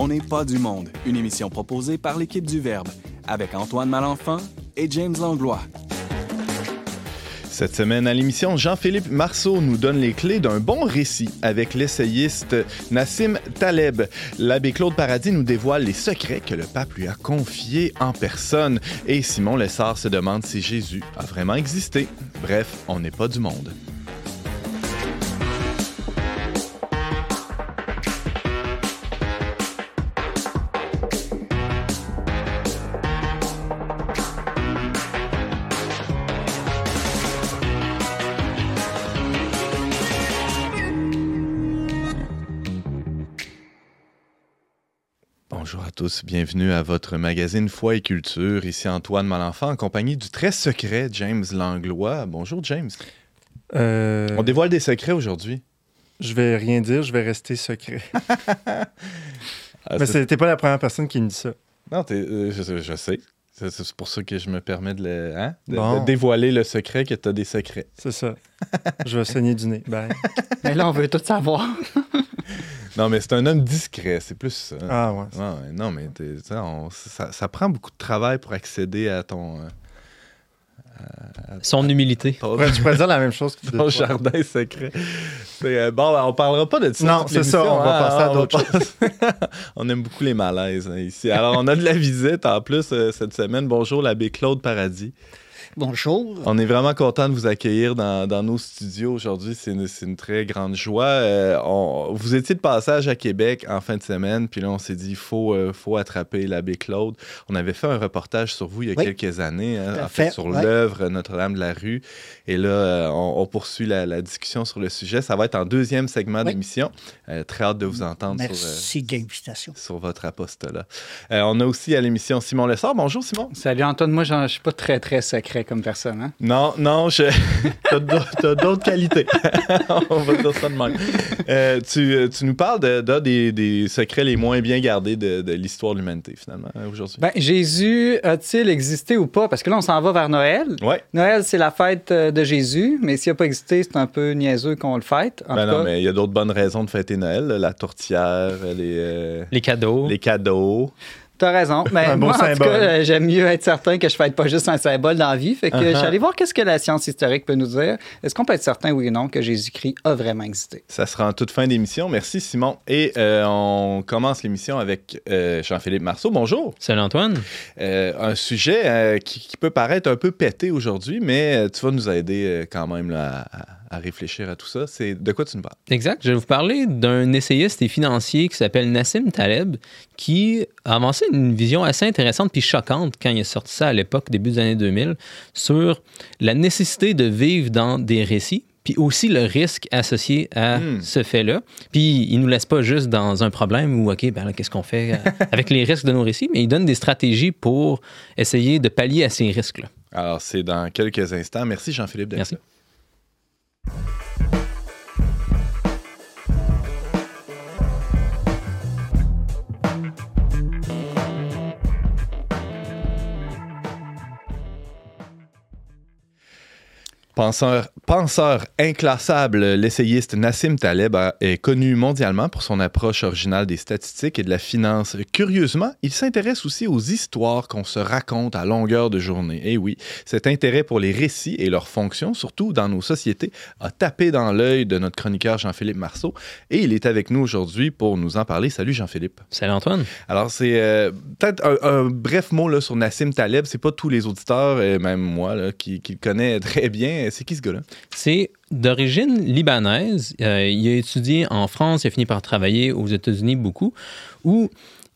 On n'est pas du monde, une émission proposée par l'équipe du Verbe, avec Antoine Malenfant et James Langlois. Cette semaine à l'émission, Jean-Philippe Marceau nous donne les clés d'un bon récit avec l'essayiste Nassim Taleb. L'abbé Claude Paradis nous dévoile les secrets que le pape lui a confiés en personne. Et Simon Lessard se demande si Jésus a vraiment existé. Bref, on n'est pas du monde. Tous, bienvenue à votre magazine Foi et Culture. Ici Antoine Malenfant en compagnie du très secret James Langlois. Bonjour James. Euh, On dévoile des secrets aujourd'hui. Je vais rien dire, je vais rester secret. Ah, Mais c'était pas la première personne qui me dit ça. Non, euh, je, je sais. C'est c'est pour ça que je me permets de, le- hein, de- Bon. de dévoiler le secret que tu as des secrets. C'est ça. je vais saigner du nez. Bye. Mais là, on veut tout savoir. Non, mais c'est un homme discret, c'est plus ça. Ah ouais. Non, mais t'es- tu sais, on- ça, ça prend beaucoup de travail pour accéder à ton, euh, Son humilité. ton- Ouais, tu pourrais dire la même chose que ton toi. jardin secret. C'est, euh, bon, ben, on parlera pas de ça. Non, c'est ça, on va hein, passer à d'autres passer- on aime beaucoup les malaises hein, ici. Alors, on a de la visite en plus euh, cette semaine. Bonjour, l'abbé Claude Paradis. Bonjour. On est vraiment content de vous accueillir dans, dans nos studios aujourd'hui. C'est une, très grande joie. Euh, on- vous étiez de passage à Québec en fin de semaine, puis là, on s'est dit, il faut, euh, faut attraper l'abbé Claude. On avait fait un reportage sur vous il y a Oui. quelques années, hein, Tout à en fait, fait, sur ouais. l'œuvre Notre-Dame de la Rue. Et là, euh, on, on poursuit la, la discussion sur le sujet. Ça va être en deuxième segment Oui. d'émission. Euh, très hâte de vous entendre sur, euh, Merci de l'invitation. sur votre apostolat. Euh, on a aussi à l'émission Simon Lessard. Bonjour, Simon. Salut Antoine, moi je suis pas très très secret comme personne. Hein? Non, non, je... t'as d'autres- qualités. On va dire ça de même. Euh, tu, euh, tu nous parles de, de- des, des secrets les moins bien gardés de, de l'histoire de l'humanité, finalement, euh, aujourd'hui. Ben, Jésus a-t-il existé ou pas? Parce que là, on s'en va vers Noël. ouais. Noël, c'est la fête de Jésus, mais s'il n'a pas existé, c'est un peu niaiseux qu'on le fête. En Ben non, cas, mais il y a d'autres bonnes raisons de fêter Noël. La tourtière, les, euh, Les cadeaux. les cadeaux. T'as raison. Mais Un bon moi, en tout cas, euh, j'aime mieux être certain que je fête pas juste un symbole dans la vie. Fait que je suis allé voir qu'est-ce que la science historique peut nous dire. Est-ce qu'on peut être certain, oui ou non, que Jésus-Christ a vraiment existé? Ça sera en toute fin d'émission. Merci, Simon. Et euh, on commence l'émission avec euh, Jean-Philippe Marceau. Bonjour. Salut Antoine. Euh, un sujet euh, qui, qui peut paraître un peu pété aujourd'hui, mais euh, tu vas nous aider euh, quand même là, à, à réfléchir à tout ça. C'est de quoi tu nous parles? Exact. Je vais vous parler d'un essayiste et financier qui s'appelle Nassim Taleb, qui a avancé une vision assez intéressante puis choquante quand il a sorti ça à l'époque, début des années 2000, sur la nécessité de vivre dans des récits puis aussi le risque associé à Hmm. ce fait-là. Puis il nous laisse pas juste dans un problème où, OK, ben là, qu'est-ce qu'on fait euh, avec les risques de nos récits, mais il donne des stratégies pour essayer de pallier à ces risques-là. Alors, c'est dans quelques instants. Merci, Jean-Philippe. Merci. you Penseur, penseur inclassable, l'essayiste Nassim Taleb est connu mondialement pour son approche originale des statistiques et de la finance. Curieusement, il s'intéresse aussi aux histoires qu'on se raconte à longueur de journée. Et oui, cet intérêt pour les récits et leurs fonctions, surtout dans nos sociétés, a tapé dans l'œil de notre chroniqueur Jean-Philippe Marceau. Et il est avec nous aujourd'hui pour nous en parler. Salut Jean-Philippe. Salut Antoine. Alors, c'est euh, peut-être un, un bref mot là, sur Nassim Taleb. C'est pas tous les auditeurs, et même moi, là, qui, qui le connaît très bien. C'est qui ce gars-là? C'est d'origine libanaise. Euh, il a étudié en France, il a fini par travailler aux États-Unis beaucoup, où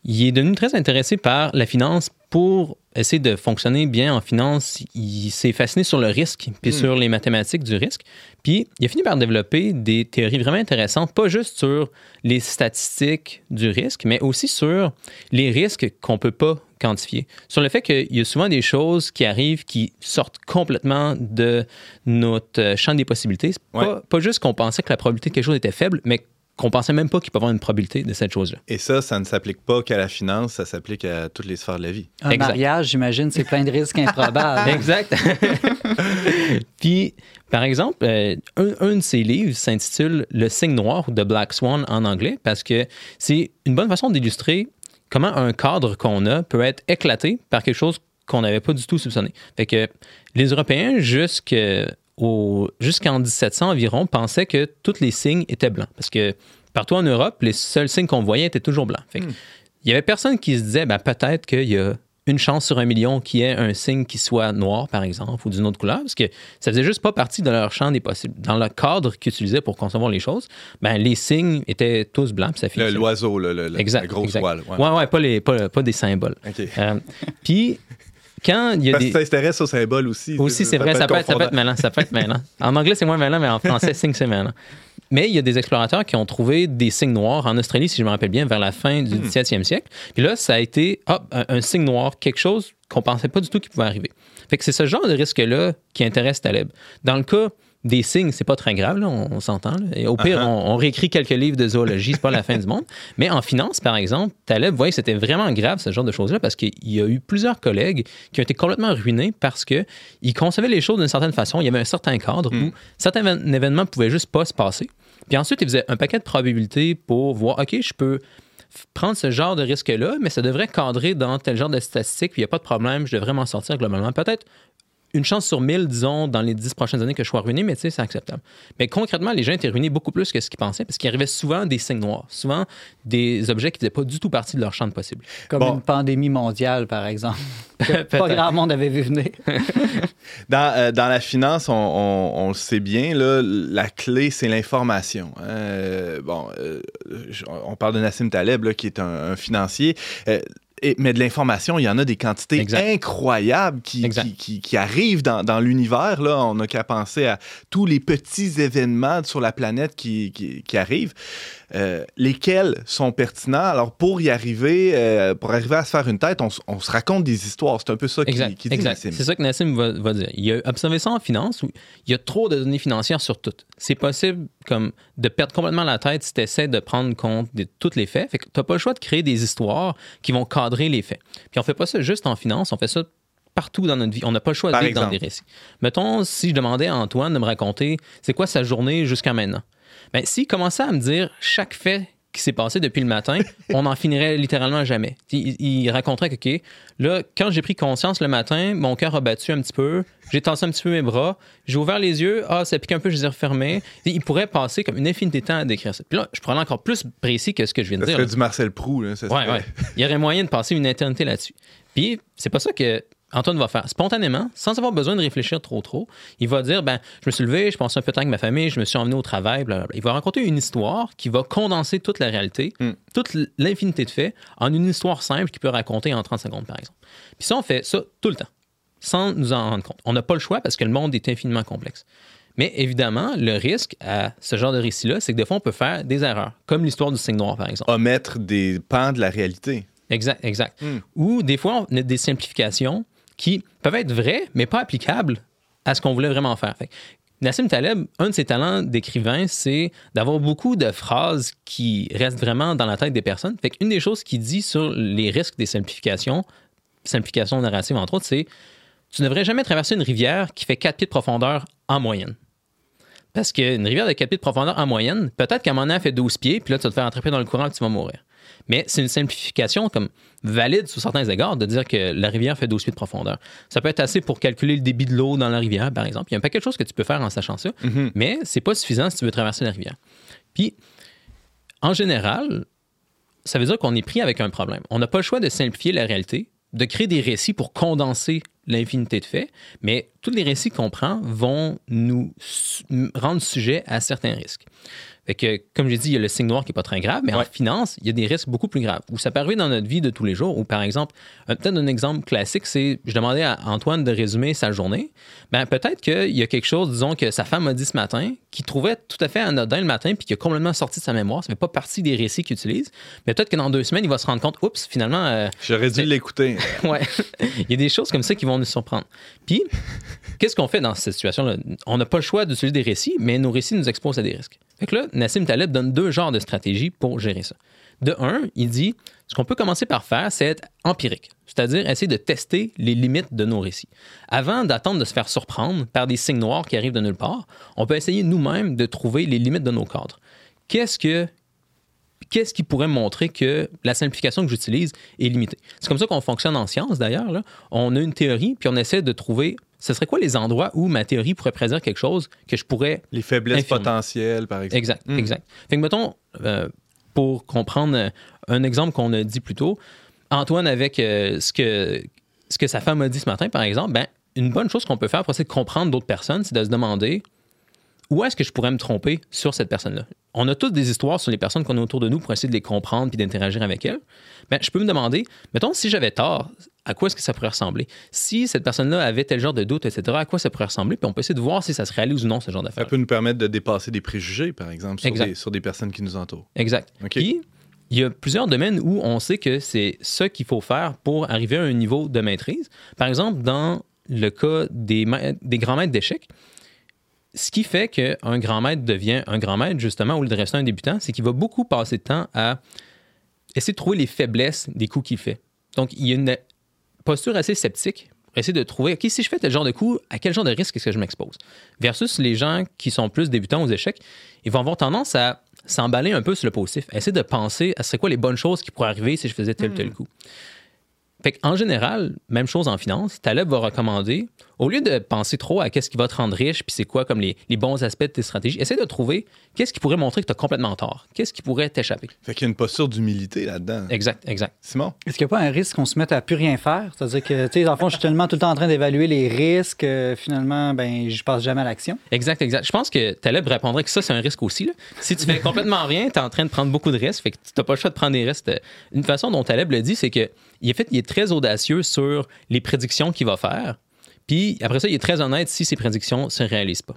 il est devenu très intéressé par la finance pour essayer de fonctionner bien en finance. Il s'est fasciné sur le risque, puis Hmm. sur les mathématiques du risque. Puis il a fini par développer des théories vraiment intéressantes, pas juste sur les statistiques du risque, mais aussi sur les risques qu'on peut pas quantifier. Sur le fait qu'il y a souvent des choses qui arrivent qui sortent complètement de notre euh, champ des possibilités. Pas, juste qu'on pensait que la probabilité de quelque chose était faible, mais qu'on pensait même pas qu'il peut y avoir une probabilité de cette chose-là. Et ça, ça ne s'applique pas qu'à la finance, ça s'applique à toutes les sphères de la vie. Un Exact. mariage, j'imagine, c'est plein de risques improbables. Exact. Puis, par exemple, euh, un, un de ses livres s'intitule Le signe noir ou The Black Swan en anglais parce que c'est une bonne façon d'illustrer comment un cadre qu'on a peut être éclaté par quelque chose qu'on n'avait pas du tout soupçonné. Fait que les Européens, jusqu'en 1700 environ, pensaient que tous les signes étaient blancs parce que partout en Europe, les seuls signes qu'on voyait étaient toujours blancs. Fait que il y avait personne qui se disait ben, peut-être qu'il y a une chance sur un million qu'il y ait un signe qui soit noir, par exemple, ou d'une autre couleur, parce que ça faisait juste pas partie de leur champ des possibles. Dans le cadre qu'ils utilisaient pour concevoir les choses, ben, les signes étaient tous blancs, ça Le- fait L'oiseau, le, le- Exact. la grosse exact. voile. Ouais, ouais, pas, les, pas, pas des symboles. Euh, puis, quand il y a Parce des. que ça s'intéresse aux symboles aussi. Aussi, c'est vrai, ça peut, être, ça peut être mêlant. Ça peut être mêlant. En anglais, c'est moins mêlant, mais en français, signe, c'est mêlant. Mais il y a des explorateurs qui ont trouvé des signes noirs en Australie, si je me rappelle bien, vers la fin du 17e siècle. Puis là, ça a été hop, un, un signe noir, quelque chose qu'on pensait pas du tout qui pouvait arriver. Fait que c'est ce genre de risque-là qui intéresse Taleb. Dans le cas des signes, c'est pas très grave, là, on, on s'entend. Et au pire, Uh-huh. on, on réécrit quelques livres de zoologie, c'est pas la fin du monde. Mais en finance, par exemple, Taleb que c'était vraiment grave ce genre de choses-là parce qu'il y a eu plusieurs collègues qui ont été complètement ruinés parce que ils concevaient les choses d'une certaine façon. Il y avait un certain cadre où certains événements pouvaient juste pas se passer. Puis ensuite, ils faisaient un paquet de probabilités pour voir, OK, je peux prendre ce genre de risque-là, mais ça devrait cadrer dans tel genre de statistiques, puis il n'y a pas de problème, je devrais m'en sortir globalement. Peut-être une chance sur mille, disons, dans les dix prochaines années que je sois ruiné, mais tu sais, c'est acceptable. Mais concrètement, les gens étaient ruinés beaucoup plus que ce qu'ils pensaient, parce qu'il arrivait souvent des signes noirs, souvent des objets qui ne faisaient pas du tout partie de leur champ de possible. Comme Bon. une pandémie mondiale, par exemple. que pas grand monde avait vu venir. Dans, euh, dans la finance, on, on- on le sait bien, là, la clé, c'est l'information. hein. Euh, bon, euh, on parle de Nassim Taleb, là, qui est un, un financier. Et- mais de l'information, il y en a des quantités Exact. incroyables qui, qui, qui- qui arrivent dans, dans l'univers. Là. On n'a qu'à penser à tous les petits événements sur la planète qui- qui arrivent. Euh, lesquels sont pertinents? Alors, pour y arriver, euh, pour arriver à se faire une tête, on, se raconte des histoires. C'est un peu ça qui, Exact. qui dit exact. Nassim. C'est ça que Nassim va, va dire. Il a observé ça en finance où il y a trop de données financières sur tout. C'est possible comme de perdre complètement la tête si tu essaies de prendre compte de tous les faits. Fait que tu n'as pas le choix de créer des histoires qui vont cadrer les faits. Puis on fait pas ça juste en finance, on fait ça partout dans notre vie. On n'a pas le choix de vivre dans des récits. Mettons, si je demandais à Antoine de me raconter c'est quoi sa journée jusqu'à maintenant? Ben, s'il commençait à me dire chaque fait qui s'est passé depuis le matin, on n'en finirait littéralement jamais. Il, il raconterait que, OK, là, quand j'ai pris conscience le matin, mon cœur a battu un petit peu, j'ai tassé un petit peu mes bras, j'ai ouvert les yeux, ah, ça pique un peu, je les ai refermés. Il pourrait passer comme une infinité de temps à décrire ça. Puis là, je pourrais aller encore plus précis que ce que je viens de Ça dire. serait là. du Marcel Proux. Là, ça Ouais, serait- ouais. Il y aurait moyen de passer une éternité là-dessus. Puis, c'est pas ça que Antoine va faire. Spontanément, sans avoir besoin de réfléchir trop, trop, il va dire ben, je me suis levé, je pensais un peu de temps avec ma famille, je me suis emmené au travail, blablabla. Il va raconter une histoire qui va condenser toute la réalité, Mm. toute l'infinité de faits, en une histoire simple qu'il peut raconter en 30 secondes, par exemple. Puis ça, on fait ça tout le temps, sans nous en rendre compte. On n'a pas le choix parce que le monde est infiniment complexe. Mais évidemment, le risque à ce genre de récit-là, c'est que des fois, on peut faire des erreurs, comme l'histoire du signe noir, par exemple. Omettre des pans de la réalité. Exact, exact. Hmm. Ou des fois, on a des simplifications qui peuvent être vraies, mais pas applicables à ce qu'on voulait vraiment faire. Nassim Taleb, un de ses talents d'écrivain, c'est d'avoir beaucoup de phrases qui restent vraiment dans la tête des personnes. Fait qu'une des choses qu'il dit sur les risques des simplifications, simplifications narratives entre autres, c'est tu ne devrais jamais traverser une rivière qui fait 4 pieds de profondeur en moyenne. Parce qu'une rivière de 4 pieds de profondeur en moyenne, peut-être qu'à un moment donné, elle fait 12 pieds, puis là, tu vas te faire attraper dans le courant et tu vas mourir. Mais c'est une simplification comme valide sous certains égards de dire que la rivière fait 12 pieds de profondeur. Ça peut être assez pour calculer le débit de l'eau dans la rivière, par exemple. Il y a un paquet de choses que tu peux faire en sachant ça, Mhm. mais c'est pas suffisant si tu veux traverser la rivière. Puis, en général, ça veut dire qu'on est pris avec un problème. On n'a pas le choix de simplifier la réalité, de créer des récits pour condenser l'infinité de faits, mais tous les récits qu'on prend vont nous rendre sujet à certains risques. Fait que, comme j'ai dit, il y a le signe noir qui n'est pas très grave, mais en finance, il y a des risques beaucoup plus graves. Où ça peut arriver dans notre vie de tous les jours, ou par exemple, peut-être un exemple classique, c'est, je demandais à Antoine de résumer sa journée. Ben, peut-être qu'il y a quelque chose, disons, que sa femme a dit ce matin, qui trouvait tout à fait anodin le matin, puis qui a complètement sorti de sa mémoire. Ça ne fait pas partie des récits qu'il utilise. Mais peut-être que dans deux semaines, il va se rendre compte, oups, finalement, euh, J'aurais dû l'écouter. ouais. Il y a des choses comme ça qui vont nous surprendre. Puis, qu'est-ce qu'on fait dans cette situation-là? On n'a pas le choix d'utiliser des récits, mais nos récits nous exposent à des risques. Fait que là, Nassim Taleb donne deux genres de stratégies pour gérer ça. De un, il dit ce qu'on peut commencer par faire, c'est être empirique, c'est-à-dire essayer de tester les limites de nos récits. Avant d'attendre de se faire surprendre par des signes noirs qui arrivent de nulle part, on peut essayer nous-mêmes de trouver les limites de nos cadres. Qu'est-ce que qu'est-ce qui pourrait montrer que la simplification que j'utilise est limitée? C'est comme ça qu'on fonctionne en science, d'ailleurs. On a une théorie, puis on essaie de trouver, ce serait quoi les endroits où ma théorie pourrait prédire quelque chose que je pourrais... Les faiblesses potentielles, par exemple. Exact, Hmm. exact. Fait que, mettons, euh, pour comprendre euh, un exemple qu'on a dit plus tôt, Antoine, avec euh, ce, que, ce que sa femme a dit ce matin, par exemple, ben, une bonne chose qu'on peut faire pour essayer de comprendre d'autres personnes, c'est de se demander où est-ce que je pourrais me tromper sur cette personne-là? On a toutes des histoires sur les personnes qu'on a autour de nous pour essayer de les comprendre puis d'interagir avec elles. Ben, je peux me demander, mettons, si j'avais tort, à quoi est-ce que ça pourrait ressembler? Si cette personne-là avait tel genre de doute, etc., à quoi ça pourrait ressembler? Puis on peut essayer de voir si ça se réalise ou non, ce genre Ça d'affaires. peut nous permettre de dépasser des préjugés, par exemple, sur, des, sur des personnes qui nous entourent. Exact. OK. Puis, il y a plusieurs domaines où on sait que c'est ça qu'il faut faire pour arriver à un niveau de maîtrise. Par exemple, dans le cas des, ma- des grands maîtres d'échecs, ce qui fait qu'un grand maître devient un grand maître, justement, au lieu de rester un débutant, c'est qu'il va beaucoup passer de temps à essayer de trouver les faiblesses des coups qu'il fait. Donc, il y a une posture assez sceptique pour essayer de trouver, OK, si je fais tel genre de coup, à quel genre de risque est-ce que je m'expose? Versus les gens qui sont plus débutants aux échecs, ils vont avoir tendance à s'emballer un peu sur le positif, à essayer de penser à c'est quoi les bonnes choses qui pourraient arriver si je faisais tel ou tel coup. Fait en général, même chose en finance, Taleb va recommander, au lieu de penser trop à qu'est-ce qui va te rendre riche, puis c'est quoi comme les, les bons aspects de tes stratégies, essaie de trouver qu'est-ce qui pourrait montrer que tu as complètement tort, qu'est-ce qui pourrait t'échapper. Fait qu'il y a une posture d'humilité là-dedans. Exact, exact. Simon? Est-ce qu'il n'y a pas un risque qu'on se mette à plus rien faire? C'est-à-dire que, tu sais, dans le fond, je suis tellement tout le temps en train d'évaluer les risques, euh, finalement, ben, je passe jamais à l'action. Exact, exact. Je pense que Taleb répondrait que ça, c'est un risque aussi. là. Si tu fais complètement rien, tu es en train de prendre beaucoup de risques, fait que tu n'as pas le choix de prendre des risques. Une façon dont Taleb le dit, c'est que il est, fait, il est très audacieux sur les prédictions qu'il va faire. Puis après ça, il est très honnête si ses prédictions ne se réalisent pas.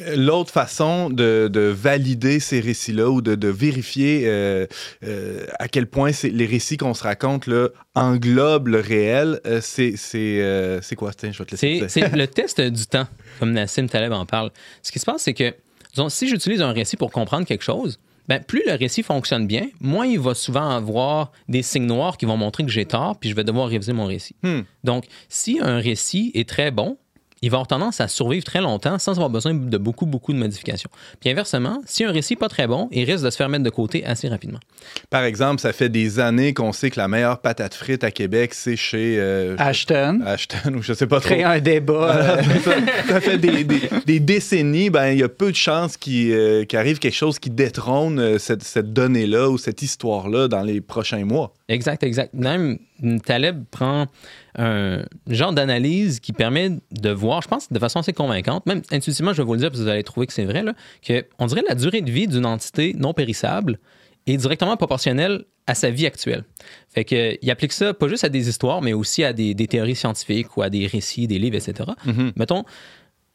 Euh, L'autre façon de, de valider ces récits-là ou de, de vérifier euh, euh, à quel point les récits qu'on se raconte là, englobent le réel, euh, c'est quoi? Tiens, je vais te laisser. C'est le test du temps, comme Nassim Taleb en parle. Ce qui se passe, c'est que disons, si j'utilise un récit pour comprendre quelque chose, ben, plus le récit fonctionne bien, moins il va souvent avoir des signes noirs qui vont montrer que j'ai tort, puis je vais devoir réviser mon récit. Hmm. Donc, si un récit est très bon, il va avoir tendance à survivre très longtemps sans avoir besoin de beaucoup, beaucoup de modifications. Puis inversement, si un récit n'est pas très bon, il risque de se faire mettre de côté assez rapidement. Par exemple, ça fait des années qu'on sait que la meilleure patate frite à Québec, c'est chez euh, Ashton, Ashton ou je sais pas trop. créer un débat. euh, ça, ça fait des, des- des décennies, ben, il y a peu de chances qu'il euh, arrive quelque chose qui détrône cette, cette donnée-là ou cette histoire-là dans les prochains mois. Exact, exact. Même Taleb prend un genre d'analyse qui permet de voir, je pense, de façon assez convaincante, même intuitivement, je vais vous le dire parce que vous allez trouver que c'est vrai, là, que on dirait la durée de vie d'une entité non périssable est directement proportionnelle à sa vie actuelle. Fait que, il applique ça pas juste à des histoires, mais aussi à des, des théories scientifiques ou à des récits, des livres, etc. Mettons,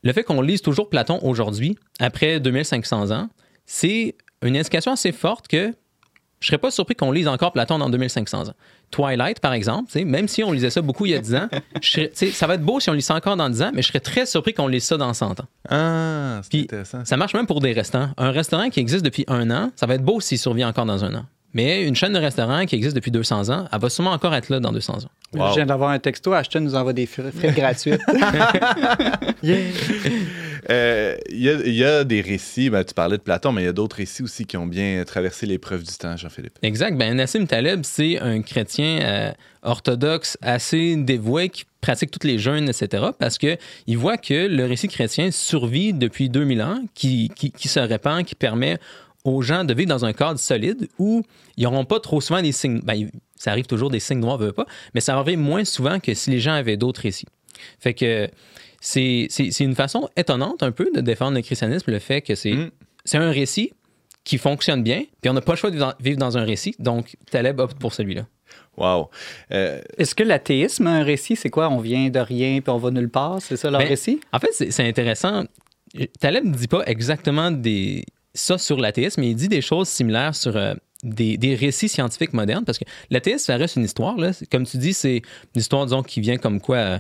le fait qu'on lise toujours Platon aujourd'hui, après 2500 ans, c'est une indication assez forte que je serais pas surpris qu'on lise encore Platon dans 2500 ans. Twilight, par exemple, même si on lisait ça beaucoup il y a 10 ans, je serais- ça va être beau si on lit ça encore dans 10 ans, mais je serais très surpris qu'on lise ça dans 100 ans. Ah, c'est intéressant. Ça marche même pour des restaurants. Un restaurant qui existe depuis un an, ça va être beau s'il survit encore dans un an. Mais une chaîne de restaurants qui existe depuis 200 ans, elle va sûrement encore être là dans 200 ans. Wow. Je viens d'avoir un texto. Ashton nous envoie des frais frais gratuits. Euh, Il y, a, il y a des récits, ben, tu parlais de Platon, mais il y a d'autres récits aussi qui ont bien traversé l'épreuve du temps, Jean-Philippe. Exact. Ben, Nassim Taleb, c'est un chrétien euh, orthodoxe assez dévoué qui pratique tous les jeûnes, etc. Parce que il voit que le récit chrétien survit depuis 2000 ans, qui, qui, qui se répand, qui permet aux gens de vivre dans un cadre solide où ils n'auront pas trop souvent des signes. Ben, ça arrive toujours des signes noirs, veut pas, mais ça arrive moins souvent que si les gens avaient d'autres récits. Fait que c'est c'est- c'est une façon étonnante un peu de défendre le christianisme, le fait que c'est Mm. c'est un récit qui fonctionne bien, puis on n'a pas le choix de vivre dans, un récit, donc Taleb opte pour celui-là. Wow. Euh, Est-ce que l'athéisme a un récit? C'est quoi? On vient de rien puis on va nulle part? C'est ça leur Ben, récit? En fait, c'est c'est intéressant. Taleb ne dit pas exactement des, ça sur l'athéisme, mais il dit des choses similaires sur euh, des, des récits scientifiques modernes, parce que l'athéisme, ça reste une histoire. Là. Comme tu dis, c'est une histoire, disons, qui vient comme quoi euh,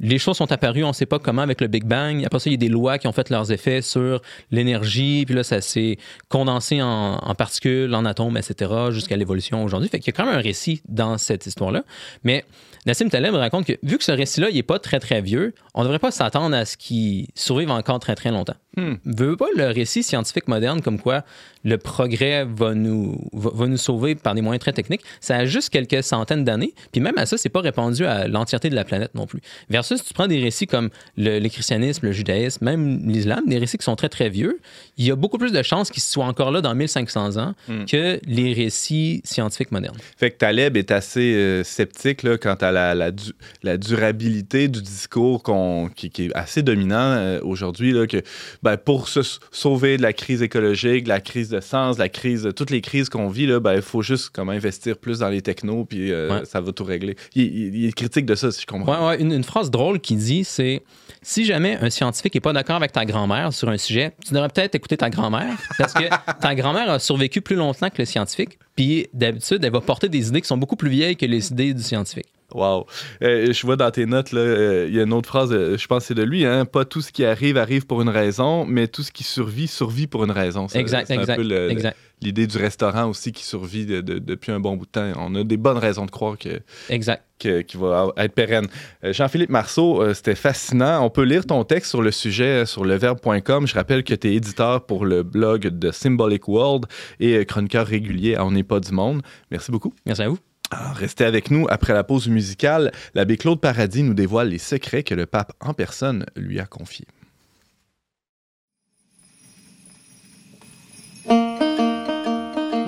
les choses sont apparues, on ne sait pas comment, avec le Big Bang. Après ça, il y a des lois qui ont fait leurs effets sur l'énergie, puis là, ça s'est condensé en, en particules, en atomes, etc., jusqu'à l'évolution aujourd'hui. Fait qu'il y a quand même un récit dans cette histoire-là. Mais Nassim Taleb raconte que, vu que ce récit-là, il n'est pas très, très vieux, on ne devrait pas s'attendre à ce qu'il survive encore très, très longtemps. Hmm. Veut pas le récit scientifique moderne comme quoi le progrès va nous, va, va nous sauver par des moyens très techniques? Ça a juste quelques centaines d'années. Puis même à ça, c'est pas répandu à l'entièreté de la planète non plus. Versus, si tu prends des récits comme le, le christianisme, le judaïsme, même l'islam, des récits qui sont très, très vieux, il y a beaucoup plus de chances qu'ils soient encore là dans 1500 ans Hmm. que les récits scientifiques modernes. Fait que Taleb est assez euh, sceptique là, quant à la, la, du- la durabilité du discours qu'on- qui, qui est assez dominant euh, aujourd'hui, là, que ben, pour se sauver de la crise écologique, de la crise de sens, de la crise, de toutes les crises qu'on vit, ben, il faut juste comme, investir plus dans les technos, puis euh, Ouais. ça va tout régler. Il, il- il est critique de ça, si je comprends. Ouais, ouais, une, une phrase drôle qui dit c'est si jamais un scientifique n'est pas d'accord avec ta grand-mère sur un sujet, tu devrais peut-être écouter ta grand-mère parce que ta grand-mère a survécu plus longtemps que le scientifique. Puis d'habitude, elle va porter des idées qui sont beaucoup plus vieilles que les idées du scientifique. Wow. Euh, je vois dans tes notes, euh, il y a une autre phrase, euh, je pense que c'est de lui, hein, pas tout ce qui arrive arrive pour une raison, mais tout ce qui survit survit pour une raison. Ça, Exact, c'est un exact, peu le- exact, l'idée du restaurant aussi qui survit de- de- depuis un bon bout de temps. On a des bonnes raisons de croire que, exact. que- qu'il va être pérenne. Jean-Philippe Marceau, c'était fascinant. On peut lire ton texte sur le sujet sur leverbe.com. Je rappelle que tu es éditeur pour le blog de Symbolic World et chroniqueur régulier à On n'est pas du monde. Merci beaucoup. Merci à vous. Alors, restez avec nous. Après la pause musicale, l'abbé Claude Paradis nous dévoile les secrets que le pape en personne lui a confiés.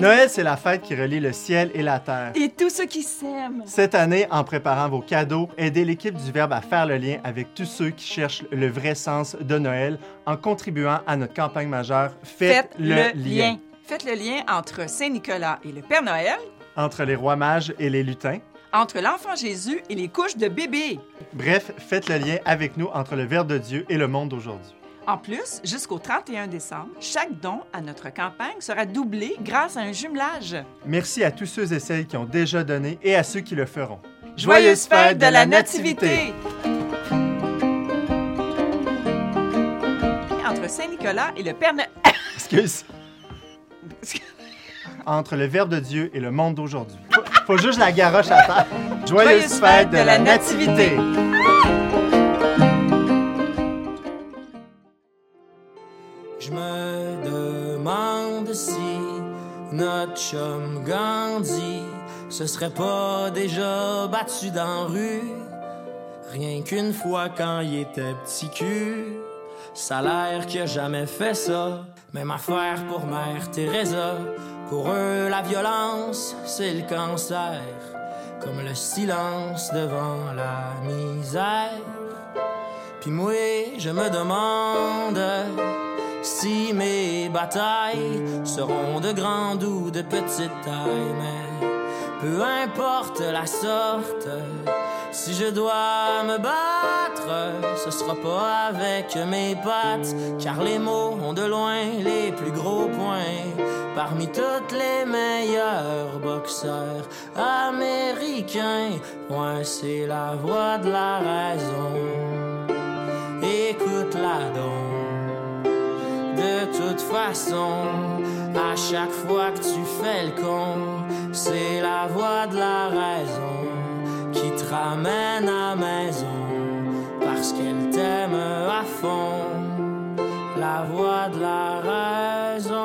Noël, c'est la fête qui relie le ciel et la terre. Et tous ceux qui s'aiment. Cette année, en préparant vos cadeaux, aidez l'équipe du Verbe à faire le lien avec tous ceux qui cherchent le vrai sens de Noël en contribuant à notre campagne majeure Faites, le, lien. Faites le lien entre Saint-Nicolas et le Père Noël, entre les rois mages et les lutins. entre l'enfant Jésus et les couches de bébé. Bref, faites le lien avec nous entre le Verbe de Dieu et le monde d'aujourd'hui. En plus, jusqu'au 31 décembre, chaque don à notre campagne sera doublé grâce à un jumelage. Merci à tous ceux et celles qui ont déjà donné et à ceux qui le feront. Joyeuse fête de la Nativité! Entre Saint-Nicolas et le Père Noël. Excuse. Entre le Verbe de Dieu et le monde d'aujourd'hui. Faut, faut juste la garoche à terre. Joyeuse fête de la Nativité! Je me demande si notre chum Gandhi se serait pas déjà battu dans la rue. Rien qu'une fois quand il était petit cul. Ça a l'air qu'il a jamais fait ça. Même affaire pour Mère Teresa. Pour eux, la violence, c'est le cancer. Comme le silence devant la misère. Puis moi, je me demande si mes batailles seront de grande ou de petite taille, mais peu importe la sorte, si je dois me battre, ce sera pas avec mes pattes, car les mots ont de loin les plus gros points. Parmi toutes les meilleurs boxeurs américains, moi c'est la voix de la raison. Écoute-la donc. De toute façon, à chaque fois que tu fais le con, c'est la voix de la raison ramène à maison parce qu'elle t'aime à fond. La voix de la raison.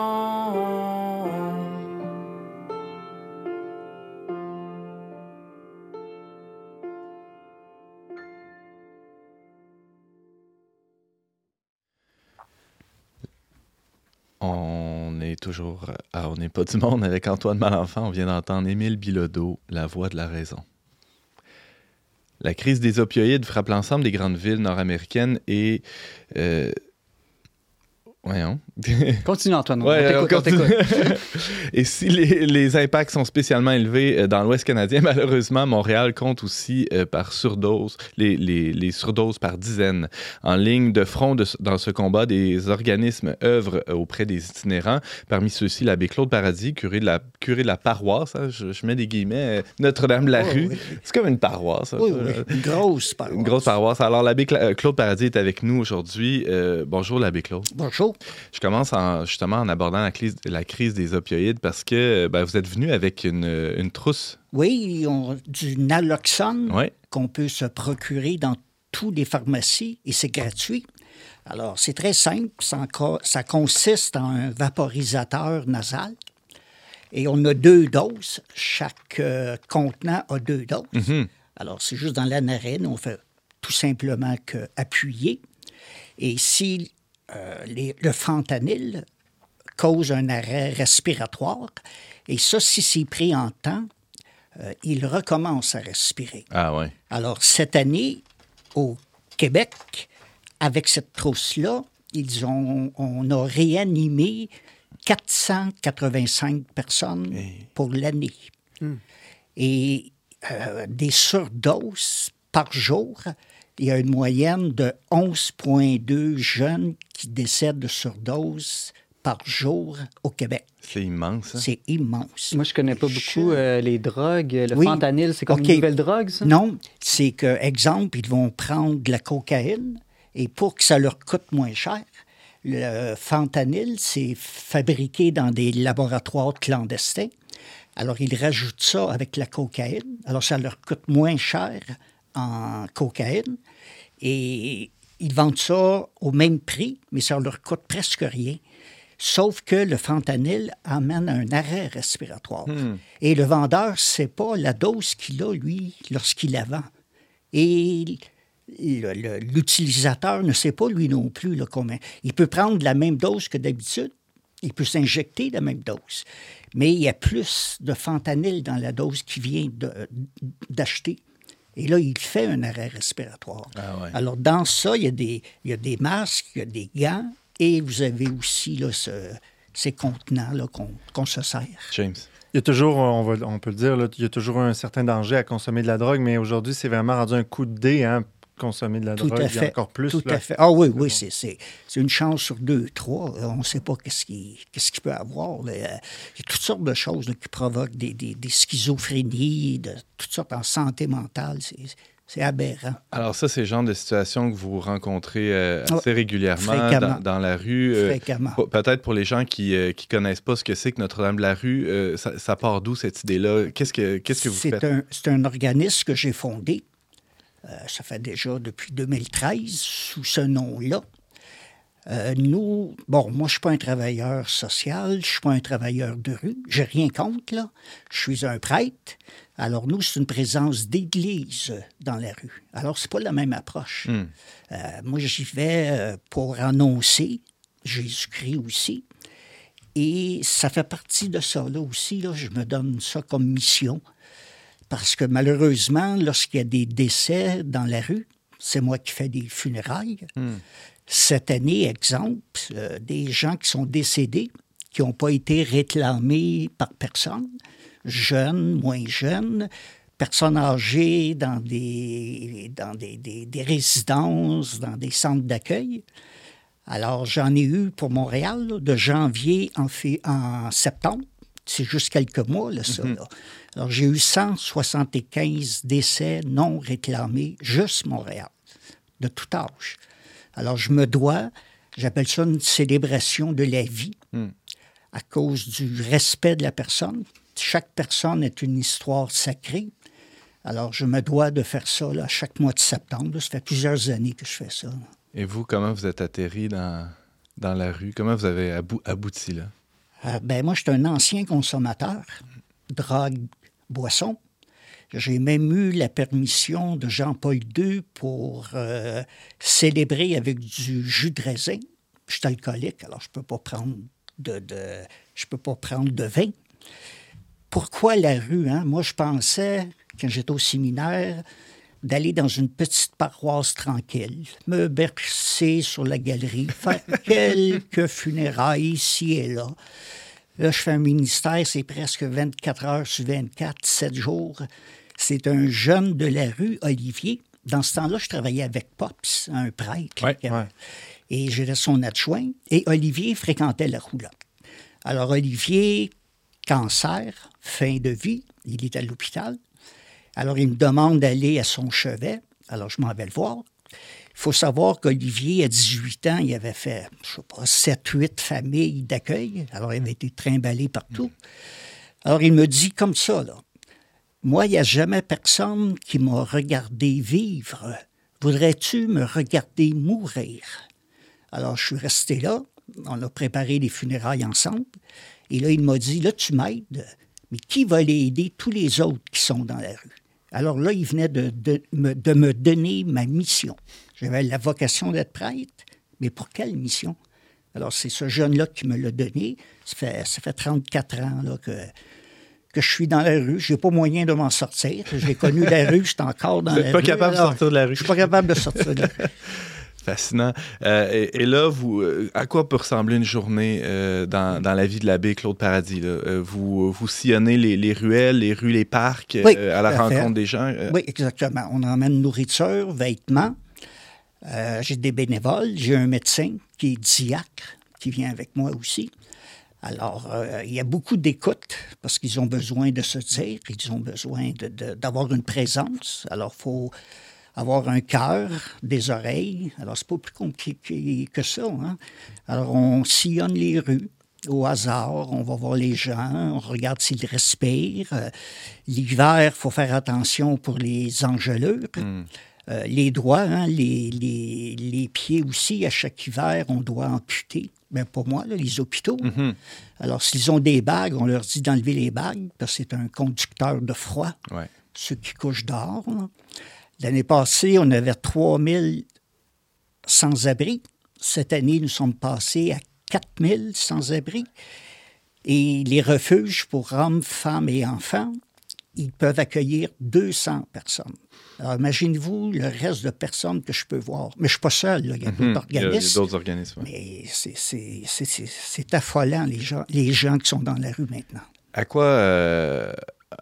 On est toujours à On n'est pas du monde avec Antoine Malenfant. On vient d'entendre Émile Bilodeau, La voix de la raison. La crise des opioïdes frappe l'ensemble des grandes villes nord-américaines et euh, Voyons. Continue, Antoine. Ouais, on t'écoute, on. Et si les, les impacts sont spécialement élevés euh, dans l'Ouest canadien, malheureusement, Montréal compte aussi euh, par surdose, les, les, les surdoses par dizaines. En ligne de front de- dans ce combat, des organismes œuvrent euh, auprès des itinérants. Parmi ceux-ci, l'abbé Claude Paradis, curé de la, curé de la paroisse, hein, je, je mets des guillemets, euh, Notre-Dame-la-Rue. Oh, oui. C'est comme une paroisse. un Oui, une grosse paroisse. Une grosse paroisse. Alors, l'abbé Cla- euh, Claude Paradis est avec nous aujourd'hui. Euh, bonjour, l'abbé Claude. Bonjour. Je commence en, justement en abordant la crise, la crise des opioïdes parce que ben, vous êtes venu avec une, une trousse. Oui, on- du naloxone qu'on peut se procurer dans toutes les pharmacies et c'est gratuit. Alors, c'est très simple. Ça, consiste en un vaporisateur nasal. Et on a deux doses. Chaque euh, contenant a deux doses. Mhm. Alors, c'est juste dans la narine. On fait tout simplement que appuyer. Et si euh, les- le fentanyl cause un arrêt respiratoire, et ça, si c'est pris en temps, euh, il recommence à respirer. Ah ouais. Alors, cette année, au Québec, avec cette trousse-là, ils ont, on a réanimé 485 personnes pour l'année. Et euh, des surdoses par jour, il y a une moyenne de 11,2 jeunes qui décèdent de surdose par jour au Québec. C'est immense. hein? C'est immense. Moi, je connais pas beaucoup euh, les drogues. Le Oui. fentanyl, c'est comme OK. une nouvelle drogue, ça? Non, c'est que, exemple, ils vont prendre de la cocaïne et pour que ça leur coûte moins cher, le fentanyl, c'est fabriqué dans des laboratoires clandestins. Alors, ils rajoutent ça avec la cocaïne. Alors, ça leur coûte moins cher en cocaïne. Et ils vendent ça au même prix, mais ça leur coûte presque rien. Sauf que le fentanyl amène à un arrêt respiratoire. Et le vendeur ne sait pas la dose qu'il a, lui, lorsqu'il la vend. Et le- le- l'utilisateur ne sait pas, lui non plus, là, combien. Il peut prendre la même dose que d'habitude. Il peut s'injecter la même dose. Mais il y a plus de fentanyl dans la dose qu'il vient d'acheter. Et là, il fait un arrêt respiratoire. Ah ouais. Alors, dans ça, il y, a des, il y a des masques, il y a des gants, et vous avez aussi là, ce- ces contenants-là qu'on qu'on se sert. James. Il y a toujours, on, va, on peut le dire, là, il y a toujours un certain danger à consommer de la drogue, mais aujourd'hui, c'est vraiment rendu un coup de dé, hein, consommer de la Tout drogue. à Il y a fait. encore plus. Tout là. à fait. Ah oui, oui, c'est, c'est, c'est une chance sur deux, trois. On ne sait pas qu'est-ce qu'il, qu'est-ce qu'il peut avoir. là. Euh, Il y a toutes sortes de choses là, qui provoquent des, des, des schizophrénies, de toutes sortes en santé mentale. C'est, c'est aberrant. Alors ça, c'est le genre de situation que vous rencontrez euh, assez Ouais, régulièrement dans, dans la rue. euh, Fréquemment. Peut-être pour les gens qui ne connaissent pas ce que c'est que Notre-Dame-de-la-Rue, euh, ça, ça part d'où cette idée-là? Qu'est-ce que, qu'est-ce que vous c'est faites? Un, c'est un organisme que j'ai fondé. Euh, ça fait déjà depuis 2013 sous ce nom-là. Euh, nous, bon, moi, je ne suis pas un travailleur social, je ne suis pas un travailleur de rue, j'ai rien contre, là. Je suis un prêtre. Alors, nous, c'est une présence d'église dans la rue. Alors, c'est pas la même approche. Hmm. Euh, moi, j'y vais pour annoncer Jésus-Christ aussi. Et ça fait partie de ça, là aussi. Là, je me donne ça comme mission. Parce que malheureusement, lorsqu'il y a des décès dans la rue, c'est moi qui fais des funérailles. Cette année, exemple, euh, des gens qui sont décédés, qui n'ont pas été réclamés par personne, jeunes, moins jeunes, personnes âgées dans des, dans des, des- des résidences, dans des centres d'accueil. Alors, j'en ai eu pour Montréal, là, de janvier en, en septembre. C'est juste quelques mois, là, ça. là. Alors, j'ai eu 175 décès non réclamés, juste Montréal, de tout âge. Alors, je me dois, j'appelle ça une célébration de la vie, à cause du respect de la personne. Chaque personne est une histoire sacrée. Alors, je me dois de faire ça là, chaque mois de septembre. Ça fait plusieurs années que je fais ça. Et vous, comment vous êtes atterri dans, dans la rue? Comment vous avez abou- abouti là? Euh, ben moi, je suis un ancien consommateur, drogue, boisson. J'ai même eu la permission de Jean-Paul II pour euh, célébrer avec du jus de raisin. Je suis alcoolique, alors je peux pas prendre de, de- je peux pas prendre de vin. Pourquoi la rue? Hein? Moi, je pensais, quand j'étais au séminaire, d'aller dans une petite paroisse tranquille, me bercer sur la galerie, faire quelques funérailles ici et là. Là, je fais un ministère, c'est presque 24 heures sur 24, 7 jours. C'est un jeune de la rue, Olivier. Dans ce temps-là, je travaillais avec Pops, un prêtre. Ouais, ouais. Et j'étais son adjoint. Et Olivier fréquentait la roulotte. Alors, Olivier, cancer, fin de vie, il est à l'hôpital. Alors, il me demande d'aller à son chevet. Alors, je m'en vais le voir. Il faut savoir qu'Olivier, à 18 ans, il avait fait, je sais pas, 7, 8 familles d'accueil. Alors, il avait été trimballé partout. Alors, il me dit comme ça, là. Moi, il n'y a jamais personne qui m'a regardé vivre. Voudrais-tu me regarder mourir? Alors, je suis resté là. On a préparé les funérailles ensemble. Et là, il m'a dit, là, tu m'aides, mais qui va aller aider tous les autres qui sont dans la rue? Alors là, il venait de me donner ma mission. J'avais la vocation d'être prêtre, mais pour quelle mission? Alors, c'est ce jeune-là qui me l'a donné. Ça fait, ça fait 34 ans là, que, que je suis dans la rue. Je n'ai pas moyen de m'en sortir. J'ai connu la rue, je suis encore dans Vous la n'êtes pas rue. capable de sortir de la rue. Je suis pas capable de sortir de la rue. Fascinant. Euh, et, et là, vous, euh, à quoi peut ressembler une journée euh, dans, dans la vie de l'abbé Claude Paradis? là? Vous, vous sillonnez les, les ruelles, les rues, les parcs Oui, à la fait. rencontre des gens? Oui, exactement. On emmène nourriture, vêtements. Euh, j'ai des bénévoles. J'ai un médecin qui est diacre, qui vient avec moi aussi. Alors, euh, il y a beaucoup d'écoute parce qu'ils ont besoin de se dire, ils ont besoin d'avoir une présence. Alors, il faut avoir un cœur, des oreilles. Alors, c'est pas plus compliqué que ça. hein. Alors, on sillonne les rues au hasard, on va voir les gens, on regarde s'ils respirent. Euh, L'hiver, il faut faire attention pour les engelures. Euh, les doigts, hein, les, les- les pieds aussi, à chaque hiver, on doit amputer. Mais pas moi, là, les hôpitaux. Alors, s'ils ont des bagues, on leur dit d'enlever les bagues, parce que c'est un conducteur de froid, Ouais. ceux qui couchent dehors. L'année passée, on avait 3000 sans-abri. Cette année, nous sommes passés à 4000 sans-abri. Et les refuges pour hommes, femmes et enfants, ils peuvent accueillir 200 personnes. Alors, imaginez-vous le reste de personnes que je peux voir. Mais je ne suis pas seul, là. il y a Mhm. d'autres il y a organismes. d'autres organismes. ouais. Mais c'est- c'est c'est- c'est- c'est affolant, les gens, les gens qui sont dans la rue maintenant. À quoi, euh,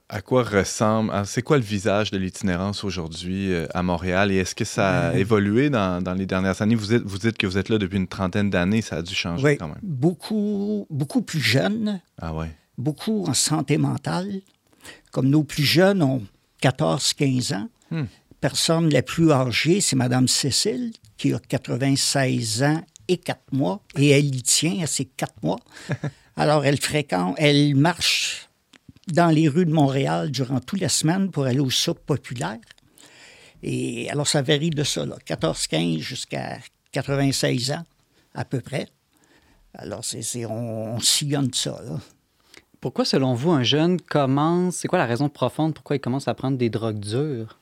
à quoi ressemble, ah, c'est quoi le visage de l'itinérance aujourd'hui euh, à Montréal? Et est-ce que ça a Euh. évolué dans, dans les dernières années? Vous, êtes- vous dites que vous êtes là depuis une trentaine d'années, ça a dû changer Oui, quand même. beaucoup, beaucoup plus jeunes, Ah ouais. beaucoup en santé mentale. Comme nos plus jeunes ont 14-15 ans. Hmm. Personne la plus âgée, c'est Mme Cécile, qui a 96 ans et 4 mois, et elle y tient à ses 4 mois. Alors, elle fréquente, elle marche dans les rues de Montréal durant toute la semaine pour aller aux soupes populaires. Et alors, ça varie de ça, là, 14-15 jusqu'à 96 ans, à peu près. Alors, c'est, c'est- on, on sillonne ça, là. Pourquoi, selon vous, un jeune commence... C'est quoi la raison profonde pourquoi il commence à prendre des drogues dures?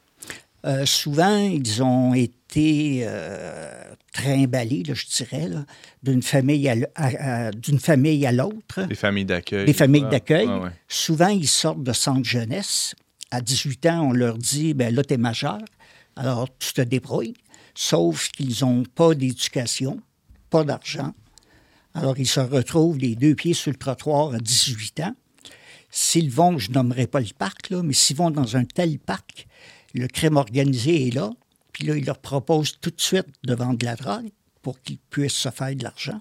Euh, souvent, ils ont été euh, trimballés, là, je dirais, d'une famille à, l- à- à- d'une famille à l'autre. Les familles d'accueil. Des familles d'accueil. ouais. Souvent, ils sortent de centre jeunesse. À 18 ans, on leur dit, ben là, t'es majeur, alors tu te débrouilles. Sauf qu'ils n'ont pas d'éducation, pas d'argent. Alors, ils se retrouvent les deux pieds sur le trottoir à 18 ans. S'ils vont, je nommerai pas le parc, là, mais s'ils vont dans un tel parc, le crime organisé est là, puis là, ils leur proposent tout de suite de vendre de la drogue pour qu'ils puissent se faire de l'argent.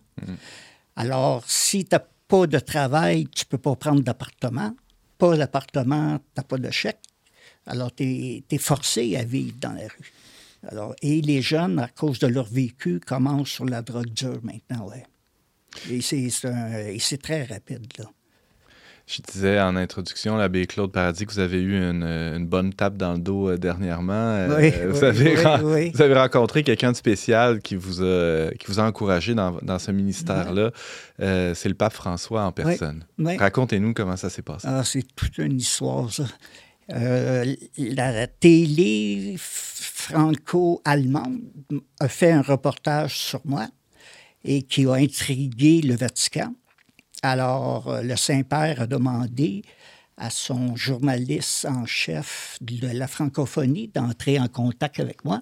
Alors, si tu n'as pas de travail, tu peux pas prendre d'appartement. Pas d'appartement, tu n'as pas de chèque. Alors, tu es, forcé à vivre dans la rue. Alors, et les jeunes, à cause de leur vécu, commencent sur la drogue dure maintenant, ouais. Et c'est très rapide, là. Je disais en introduction, l'abbé Claude Paradis, que vous avez eu une, une bonne tape dans le dos euh, dernièrement. Euh, Oui, vous, oui, avez oui, ren- oui. vous avez rencontré quelqu'un de spécial qui vous a, qui vous a encouragé dans, dans ce ministère-là. Euh, C'est le pape François en personne. Oui. Racontez-nous comment ça s'est passé. Ah, c'est toute une histoire, ça. Euh, la télé franco-allemande a fait un reportage sur moi et qui a intrigué le Vatican. Alors, euh, le Saint-Père a demandé à son journaliste en chef de la francophonie d'entrer en contact avec moi.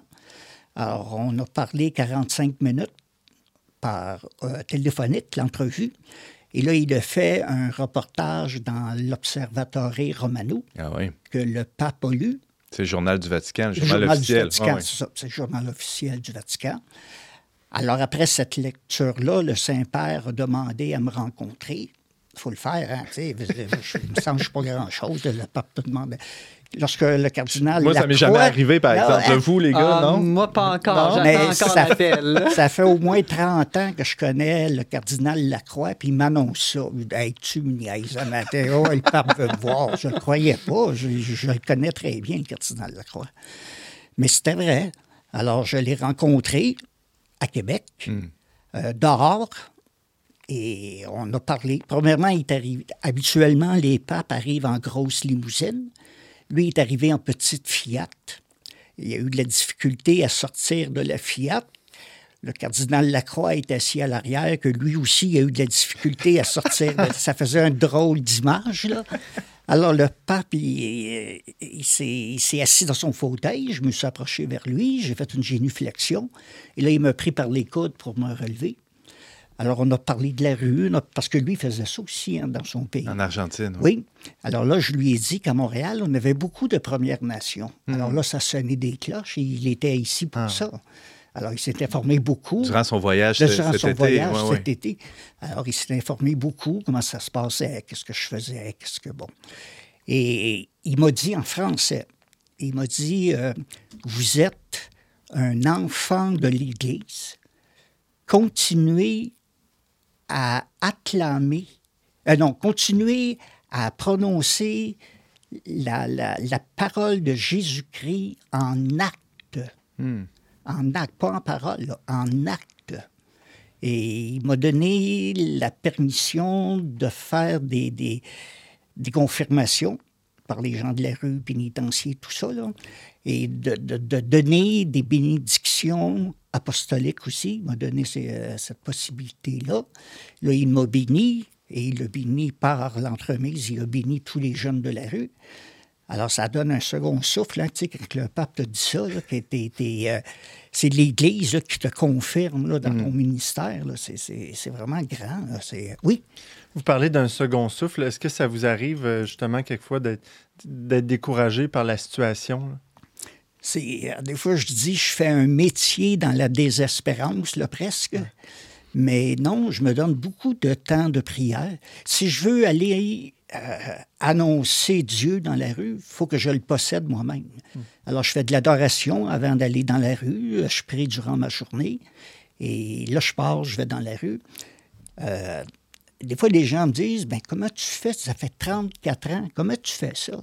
Alors, on a parlé 45 minutes par euh, téléphonique, l'entrevue. Et là, il a fait un reportage dans l'Observatore Romano Ah oui. que le pape a lu. C'est le journal du Vatican, le Le journal, journal officiel. du Vatican, Ah oui. c'est ça, c'est le journal officiel du Vatican. Alors, après cette lecture-là, le Saint-Père a demandé à me rencontrer. Il faut le faire, hein, tu sais. Je il me semble que je ne suis pas grand-chose. Le pape te demande. Lorsque le cardinal. Moi, ça m'est jamais arrivé, par exemple. hein, Vous, les gars, Ah, non? Moi, pas encore. Non, mais J'attends encore ça- l'appel. là. Ça fait au moins 30 ans que je connais le cardinal Lacroix, puis il m'annonce ça. Il dit, Hey, tu me niaises. Oh, le pape veut me voir. Je ne le croyais pas. Je, je- je le connais très bien, le cardinal Lacroix. Mais c'était vrai. Alors, je l'ai rencontré à Québec, euh, dehors, et on a parlé. Premièrement, il est arrivé. Habituellement, les papes arrivent en grosse limousine. Lui il est arrivé en petite Fiat. Il y a eu de la difficulté à sortir de la Fiat. Le cardinal Lacroix est assis à l'arrière, que lui aussi il a eu de la difficulté à sortir. de- Ça faisait un drôle d'image, là. Alors, le pape, il, il s'est assis dans son fauteuil. Je me suis approché vers lui. J'ai fait une génuflexion. Et là, il m'a pris par les coudes pour me relever. Alors, on a parlé de la rue, parce que lui faisait ça aussi hein, dans son pays. En Argentine. oui. Oui. Alors là, je lui ai dit qu'à Montréal, on avait beaucoup de Premières Nations. Hmm. Alors là, ça sonnait des cloches et il était ici pour ça. Alors, il s'est informé beaucoup. Durant son voyage durant cet son été. voyage ouais, cet ouais. été. Alors, il s'est informé beaucoup, comment ça se passait, qu'est-ce que je faisais, qu'est-ce que bon. Et il m'a dit en français, il m'a dit, euh, vous êtes un enfant de l'Église, continuez à acclamer, euh, non, continuez à prononcer la, la- la parole de Jésus-Christ en acte. En acte, pas en parole, en acte. Et il m'a donné la permission de faire des, des, des confirmations par les gens de la rue, pénitenciers, tout ça, là, et de, de- donner des bénédictions apostoliques aussi. Il m'a donné euh, cette possibilité-là. Là, il m'a béni, et il a béni par l'entremise, il a béni tous les jeunes de la rue. Alors, ça donne un second souffle, hein, tu sais, quand le pape te dit ça, euh, c'est l'Église qui te confirme là, dans ton ministère. là. C'est- vraiment grand. là. C'est- Oui? Vous parlez d'un second souffle. Est-ce que ça vous arrive euh, justement quelquefois d'être découragé par la situation? là? Euh, des fois, je dis, je fais un métier dans la désespérance, là, presque. Mais non, je me donne beaucoup de temps de prière. Si je veux aller euh, annoncer Dieu dans la rue, il faut que je le possède moi-même. Alors, je fais de l'adoration avant d'aller dans la rue. Je prie durant ma journée. Et là, je pars, je vais dans la rue. Euh, des fois, les gens me disent, ben comment tu fais? Ça fait 34 ans. Comment tu fais ça?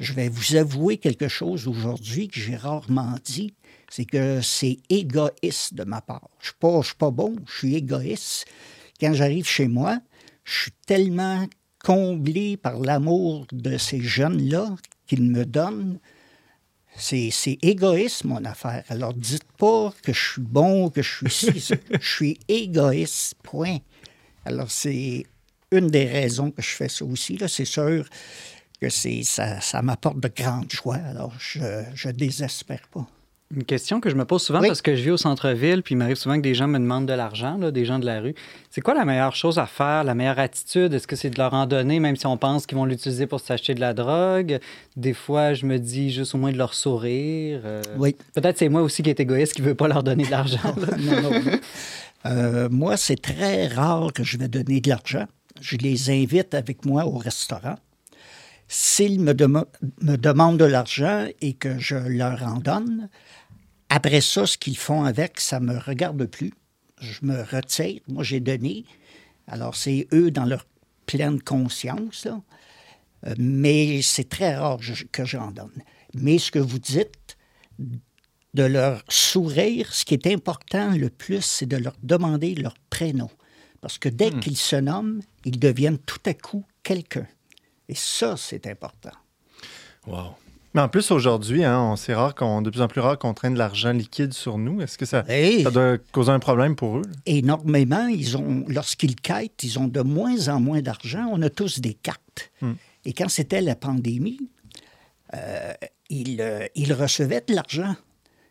Je vais vous avouer quelque chose aujourd'hui que j'ai rarement dit, c'est que c'est égoïste de ma part. Je ne suis, pas- je suis pas bon, je suis égoïste. Quand j'arrive chez moi, je suis tellement comblé par l'amour de ces jeunes-là qu'ils me donnent. C'est égoïste, mon affaire. Alors, dites pas que je suis bon, que je suis ci. je suis égoïste, point. Alors, c'est une des raisons que je fais ça aussi. là. C'est sûr que c'est ça, ça m'apporte de grandes joies. Alors, je ne désespère pas. Une question que je me pose souvent Oui. parce que je vis au centre-ville, puis il m'arrive souvent que des gens me demandent de l'argent, là, des gens de la rue. C'est quoi la meilleure chose à faire, la meilleure attitude? Est-ce que c'est de leur en donner, même si on pense qu'ils vont l'utiliser pour s'acheter de la drogue? Des fois, je me dis juste au moins de leur sourire. euh, Oui. Peut-être c'est moi aussi qui est égoïste qui ne veut pas leur donner de l'argent. Euh, moi, c'est très rare que je vais donner de l'argent. Je les invite avec moi au restaurant. S'ils me, demandent de l'argent et que je leur en donne, après ça, ce qu'ils font avec, ça me regarde plus. Je me retire. Moi, j'ai donné. Alors, c'est eux dans leur pleine conscience. là. Mais c'est très rare que- j'en donne. Mais ce que vous dites, de leur sourire, ce qui est important le plus, c'est de leur demander leur prénom. Parce que dès qu'ils se nomment, ils deviennent tout à coup quelqu'un. Et ça, c'est important. Wow. Mais en plus, aujourd'hui, hein, on- c'est rare qu'on, de plus en plus rare qu'on traîne de l'argent liquide sur nous. Est-ce que ça, Hey! ça doit causer un problème pour eux? là? Énormément, ils ont, lorsqu'ils quittent, ils ont de moins en moins d'argent. On a tous des cartes. Et quand c'était la pandémie, euh, il, euh, il recevait de l'argent,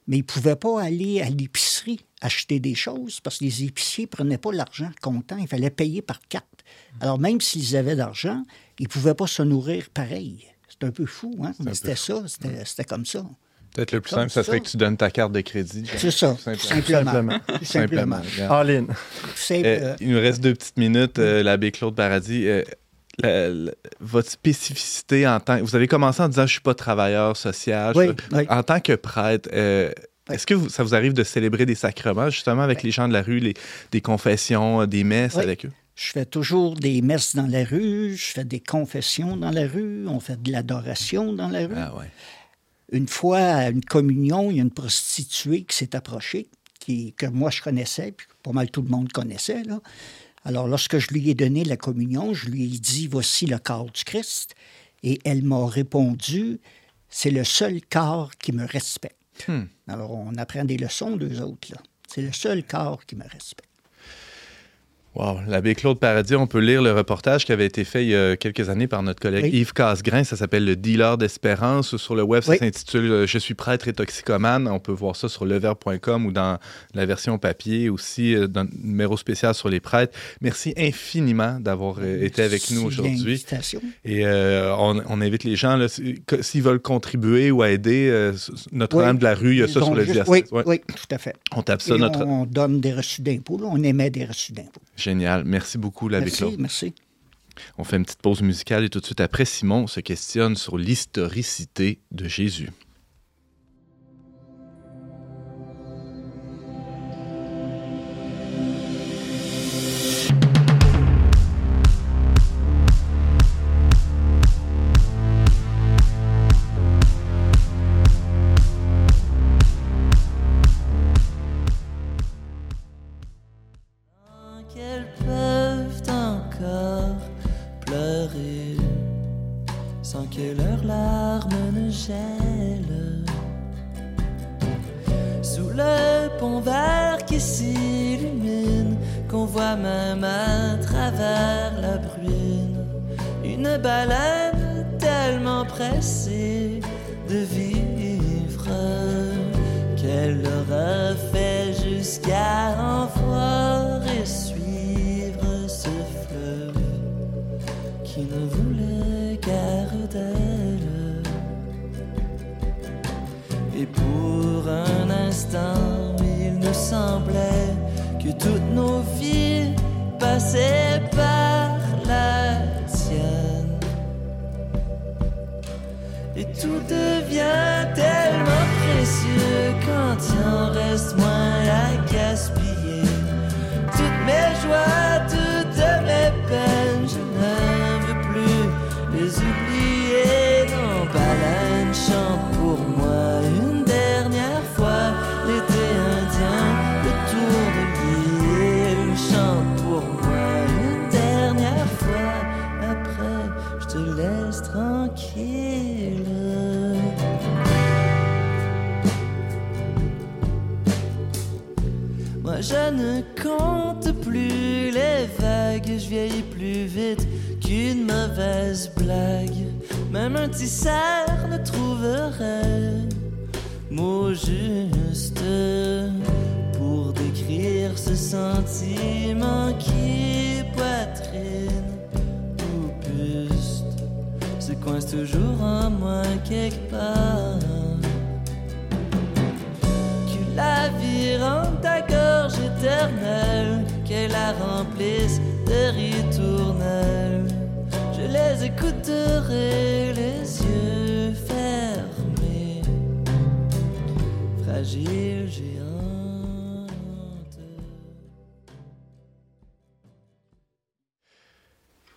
mais il ne pouvait pas aller à l'épicerie acheter des choses parce que les épiciers ne prenaient pas l'argent comptant. Il fallait payer par carte. Alors, même s'ils avaient d'argent, ils ne pouvaient pas se nourrir pareil. C'est un peu fou, hein? Mais c'était ça, c'était comme ça. Peut-être le plus simple, ça serait que tu donnes ta carte de crédit. C'est ça, simplement. Simplement. All euh, il nous reste deux petites minutes, euh, l'abbé Claude Paradis. Euh, votre spécificité en tant que... Vous avez commencé en disant « je suis pas travailleur social oui, En tant que prêtre, est-ce que ça vous arrive de célébrer des sacrements justement avec les gens de la rue, les, des confessions, des messes avec eux? Je fais toujours des messes dans la rue, je fais des confessions dans la rue, on fait de l'adoration dans la rue. Ah. Une fois, à une communion, il y a une prostituée qui s'est approchée, qui, que moi je connaissais, puis pas mal tout le monde connaissait. Là. Alors, lorsque je lui ai donné la communion, je lui ai dit Voici le corps du Christ. Et elle m'a répondu C'est le seul corps qui me respecte. Hmm. Alors, on apprend des leçons, deux autres. là. C'est le seul corps qui me respecte. Wow, l'abbé Claude Paradis, on peut lire le reportage qui avait été fait il y a quelques années par notre collègue Yves Casgrain. Ça s'appelle Le dealer d'espérance. Sur le web, ça s'intitule euh, Je suis prêtre et toxicomane. On peut voir ça sur leverbe.com ou dans la version papier, aussi euh, dans un numéro spécial sur les prêtres. Merci infiniment d'avoir euh, été avec nous aujourd'hui. Et on, invite les gens, s'ils veulent contribuer ou aider Notre-Dame de la rue, il y a ça sur le diocèse. Oui, oui, tout à fait. On tape ça. notre... on donne des reçus d'impôts. On émet des reçus d'impôts. Génial. Merci beaucoup, l'abbé Claude. Merci. On fait une petite pause musicale et tout de suite après, Simon se questionne sur l'historicité de Jésus.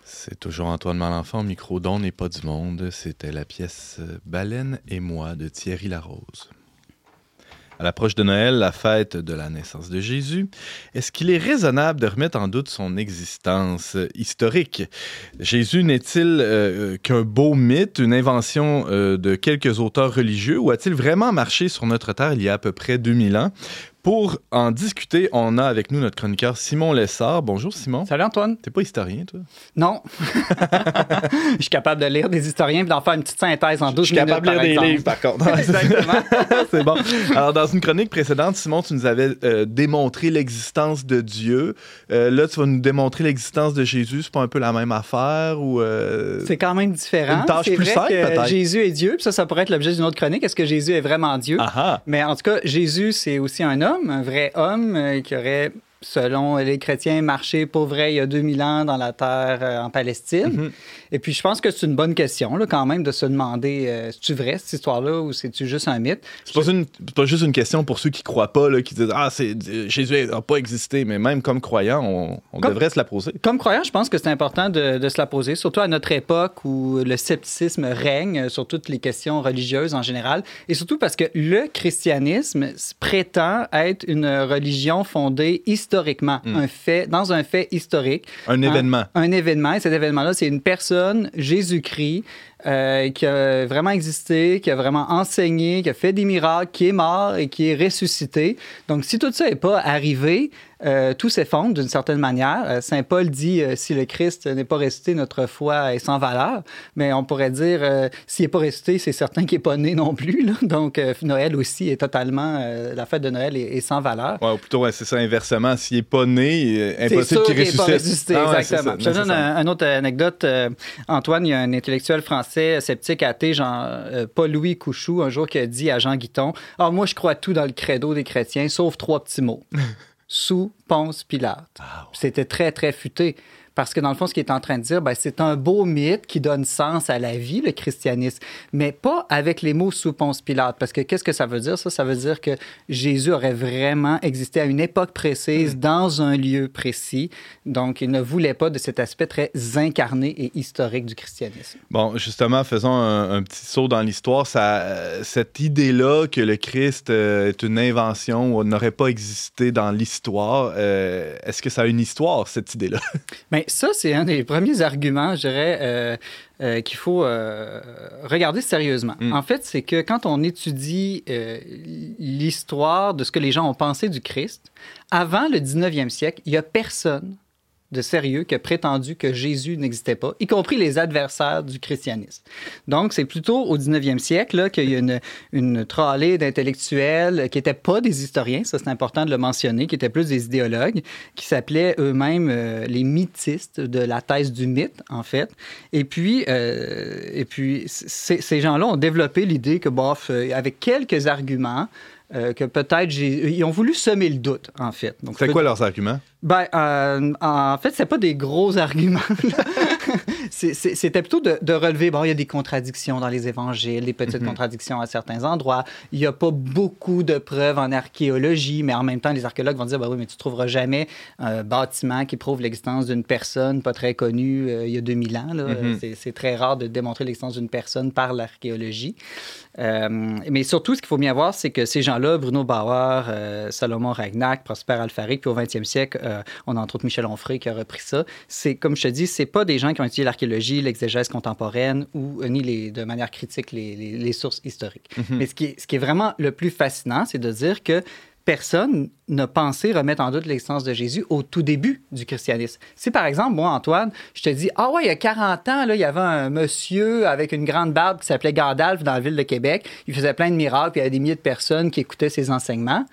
C'est toujours Antoine Malenfant, micro don n'est pas du monde. C'était la pièce Baleine et moi de Thierry Larose. À l'approche de Noël, la fête de la naissance de Jésus, est-ce qu'il est raisonnable de remettre en doute son existence historique? Jésus n'est-il euh, qu'un beau mythe, une invention euh, de quelques auteurs religieux, ou a-t-il vraiment marché sur notre terre il y a à peu près 2000 ans? Pour en discuter, on a avec nous notre chroniqueur Simon Lessard. Bonjour Simon. Salut Antoine. T'es pas historien, toi? Non. je suis capable de lire des historiens et d'en faire une petite synthèse en 12 minutes. Je suis capable de lire des livres, par contre. Exactement. C'est bon. Alors, dans une chronique précédente, Simon, tu nous avais euh, démontré l'existence de Dieu. Euh, là, tu vas nous démontrer l'existence de Jésus. C'est pas un peu la même affaire ou. Euh, C'est quand même différent. Une tâche plus simple, peut-être. Jésus est Dieu, puis ça, ça pourrait être l'objet d'une autre chronique. Est-ce que Jésus est vraiment Dieu? Aha. Mais en tout cas, Jésus, c'est aussi un homme, un vrai homme euh, qui aurait selon les chrétiens, marché pour vrai il y a 2000 ans dans la terre euh, en Palestine. Mhm. Et puis, je pense que c'est une bonne question, là, quand même, de se demander euh, c'est-tu vrai, cette histoire-là, ou c'est-tu juste un mythe? C'est pas, une- c'est pas juste une question pour ceux qui croient pas, là, qui disent Ah, Jésus n'a pas existé, mais même comme croyant, on, on Comme- devrait se la poser. Comme croyant, je pense que c'est important de, de se la poser, surtout à notre époque où le scepticisme règne sur toutes les questions religieuses en général, et surtout parce que le christianisme prétend être une religion fondée historiquement, un fait, dans un fait historique. Un Hein? événement. Un événement, et cet événement-là, c'est une personne, Jésus-Christ, euh, qui a vraiment existé, qui a vraiment enseigné, qui a fait des miracles, qui est mort et qui est ressuscité. Donc, si tout ça n'est pas arrivé, euh, tout s'effondre d'une certaine manière. Euh, Saint Paul dit si le Christ n'est pas ressuscité, notre foi est sans valeur. Mais on pourrait dire s'il n'est pas ressuscité, c'est certain qu'il n'est pas né non plus. là. Donc, Noël aussi est totalement. la fête de Noël est, est sans valeur. Ouais, ou plutôt, ouais, c'est ça, inversement. S'il n'est pas né, impossible qu'il qu'il n'est pas ressuscite. ressuscité, Ah ouais, exactement. Je te donne un, un autre anecdote. Antoine, il y a un intellectuel français sceptique athée, Jean, euh, Paul-Louis Couchou, un jour qui a dit à Jean Guiton Ah, moi, je crois tout dans le credo des chrétiens, sauf trois petits mots. Sous Ponce Pilate. C'était très, très futé. Parce que dans le fond, ce qu'il est en train de dire, ben, c'est un beau mythe qui donne sens à la vie, le christianisme, mais pas avec les mots sous Ponce Pilate. Parce que qu'est-ce que ça veut dire, ça? Ça veut dire que Jésus aurait vraiment existé à une époque précise, Hmm. dans un lieu précis. Donc, il ne voulait pas de cet aspect très incarné et historique du christianisme. Bon, justement, faisons un, un petit saut dans l'histoire. Ça, cette idée-là que le Christ euh, est une invention ou n'aurait pas existé dans l'histoire, euh, est-ce que ça a une histoire, cette idée-là? Mais ça, c'est un des premiers arguments, je dirais, euh, euh, qu'il faut euh, regarder sérieusement. Mm. En fait, c'est que quand on étudie l'histoire de ce que les gens ont pensé du Christ, avant le 19e siècle, il n'y a personne de sérieux qui a prétendu que Jésus n'existait pas, y compris les adversaires du christianisme. Donc, c'est plutôt au 19e siècle qu'il y a une, une trollée d'intellectuels qui n'étaient pas des historiens, ça c'est important de le mentionner, qui étaient plus des idéologues, qui s'appelaient eux-mêmes euh, les mythistes de la thèse du mythe, en fait. Et puis, euh, et puis ces gens-là ont développé l'idée que, bof, euh, avec quelques arguments, euh, que peut-être j'ai- ils ont voulu semer le doute, en fait. C'est quoi leurs arguments? ben, euh, en fait, c'est pas des gros arguments. C'était plutôt de, de relever, bon, il y a des contradictions dans les évangiles, des petites contradictions à certains endroits. Il n'y a pas beaucoup de preuves en archéologie, mais en même temps, les archéologues vont dire, ben oui, mais tu trouveras jamais un bâtiment qui prouve l'existence d'une personne pas très connue euh, il y a 2000 ans. Mhm. C'est- C'est très rare de démontrer l'existence d'une personne par l'archéologie. Euh, mais surtout, ce qu'il faut bien voir, c'est que ces gens-là, Bruno Bauer, euh, Salomon Ragnac, Prosper Alfaric, puis au 20e siècle, euh, on a entre autres Michel Onfray qui a repris ça. C'est, comme je te dis, c'est pas des gens qui ont étudié l'archéologie, l'exégèse contemporaine ou ni les, de manière critique les, les- les sources historiques. Mais ce qui, est, ce qui est vraiment le plus fascinant, c'est de dire que personne n'a pensé remettre en doute l'existence de Jésus au tout début du christianisme. Si, par exemple, moi, Antoine, je te dis, ah ouais, il y a 40 ans, là, il y avait un monsieur avec une grande barbe qui s'appelait Gandalf dans la ville de Québec. Il faisait plein de miracles, puis il y avait des milliers de personnes qui écoutaient ses enseignements.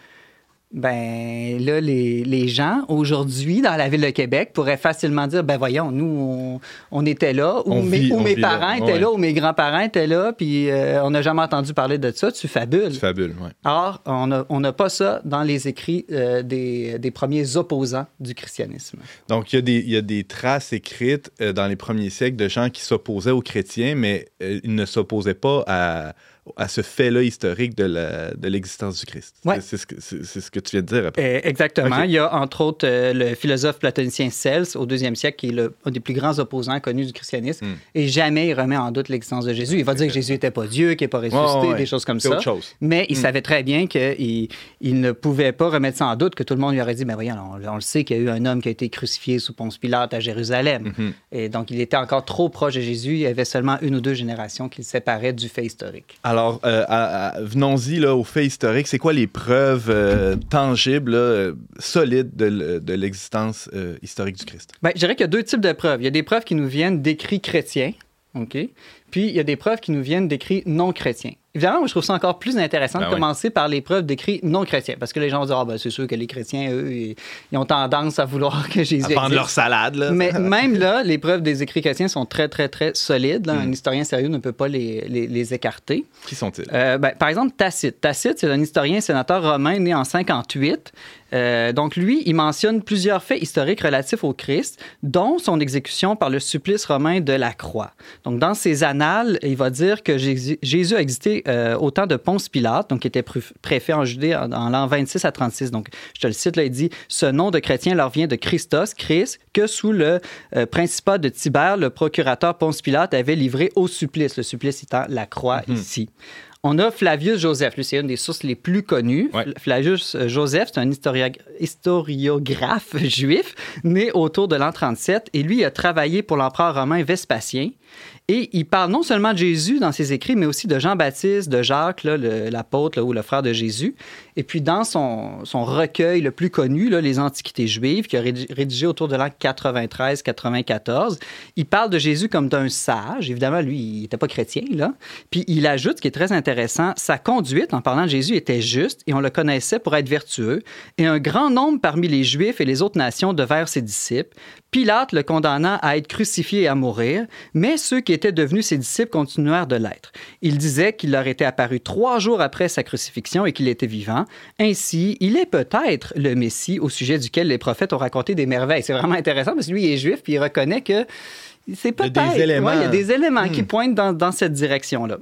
Ben là, les, les gens aujourd'hui dans la ville de Québec pourraient facilement dire ben voyons, nous on, on était là, ou mes, vit- ou on mes vit là. parents étaient Ouais. là, ou mes grands-parents étaient là, puis euh, on n'a jamais entendu parler de ça. Tu fabules. C'est fabule, ouais. Or, on n'a pas ça dans les écrits euh, des, des premiers opposants du christianisme. Donc, il y, a des, il y a des traces écrites euh, dans les premiers siècles de gens qui s'opposaient aux chrétiens, mais ils ne s'opposaient pas à, à ce fait-là historique de l'existence du Christ. Ouais. C'est ce, que- ce tu viens de dire après. Eh, exactement. Il y a entre autres euh, le philosophe platonicien Cels au deuxième siècle, qui est le, un des plus grands opposants connus du christianisme, Hmm. et jamais il remet en doute l'existence de Jésus. Il va dire que Jésus n'était pas Dieu, qu'il n'est pas ressuscité, ouais, des choses comme ça. autre chose. Mais il Hmm. savait très bien qu'il il ne pouvait pas remettre ça en doute, que tout le monde lui aurait dit, mais voyons, on, on le sait qu'il y a eu un homme qui a été crucifié sous Ponce Pilate à Jérusalem. Mhm. Et donc, il était encore trop proche de Jésus. Il y avait seulement une ou deux générations qui le séparaient du fait historique. Alors, Alors, euh, venons-y là, aux faits historiques. C'est quoi les preuves euh, tangibles, euh, solides de, l'existence historique du Christ? Ben, je dirais qu'il y a deux types de preuves. Il y a des preuves qui nous viennent d'écrits chrétiens, OK? Puis il y a des preuves qui nous viennent d'écrits non chrétiens. Évidemment, moi, je trouve ça encore plus intéressant Ben de oui. commencer par les preuves d'écrits non chrétiens. Parce que les gens vont dire, ah, ben, c'est sûr que les chrétiens, eux, ils, ils ont tendance à vouloir que Jésus À existe. leur salade, là. Mais même là, les preuves des écrits chrétiens sont très, très, très solides. là. Un Mm. historien sérieux ne peut pas les, les- les écarter. Qui sont-ils? Euh, ben, par exemple, Tacite. Tacite, c'est un historien sénateur romain né en 58. Euh, donc, lui, il mentionne plusieurs faits historiques relatifs au Christ, dont son exécution par le supplice romain de la croix. Donc, dans ses annales, il va dire que Jésus a existé euh, au temps de Ponce Pilate, donc qui était pr- préfet en Judée en, en l'an 26 à 36. Donc, je te le cite, là, il dit Ce nom de chrétien leur vient de Christos, Christ, que sous le euh, principat de Tibère, le procurateur Ponce Pilate avait livré au supplice, le supplice étant la croix ici. On a Flavius Joseph, lui c'est une des sources les plus connues. Ouais. Flavius euh, Joseph, c'est un historiographe juif né autour de l'an 37 et lui a travaillé pour l'empereur romain Vespasien. Et il parle non seulement de Jésus dans ses écrits, mais aussi de Jean-Baptiste, de Jacques, l'apôtre ou le frère de Jésus. Et puis dans son, recueil le plus connu, Les Antiquités juives, qu'il a rédi- rédigé autour de l'an 93-94, il parle de Jésus comme d'un sage. Évidemment, lui, il n'était pas chrétien. Puis il ajoute, ce qui est très intéressant, sa conduite en parlant de Jésus était juste et on le connaissait pour être vertueux. Et un grand nombre parmi les Juifs et les autres nations devinrent ses disciples. Pilate le condamna à être crucifié et à mourir, mais ceux qui étaient devenus ses disciples continuèrent de l'être. Il disait qu'il leur était apparu trois jours après sa crucifixion et qu'il était vivant. Ainsi, il est peut-être le Messie au sujet duquel les prophètes ont raconté des merveilles. C'est vraiment intéressant parce que lui, est juif puis il reconnaît que c'est Il y a des éléments. Ouais, il y a des éléments qui Hmm. pointent dans, dans cette direction-là.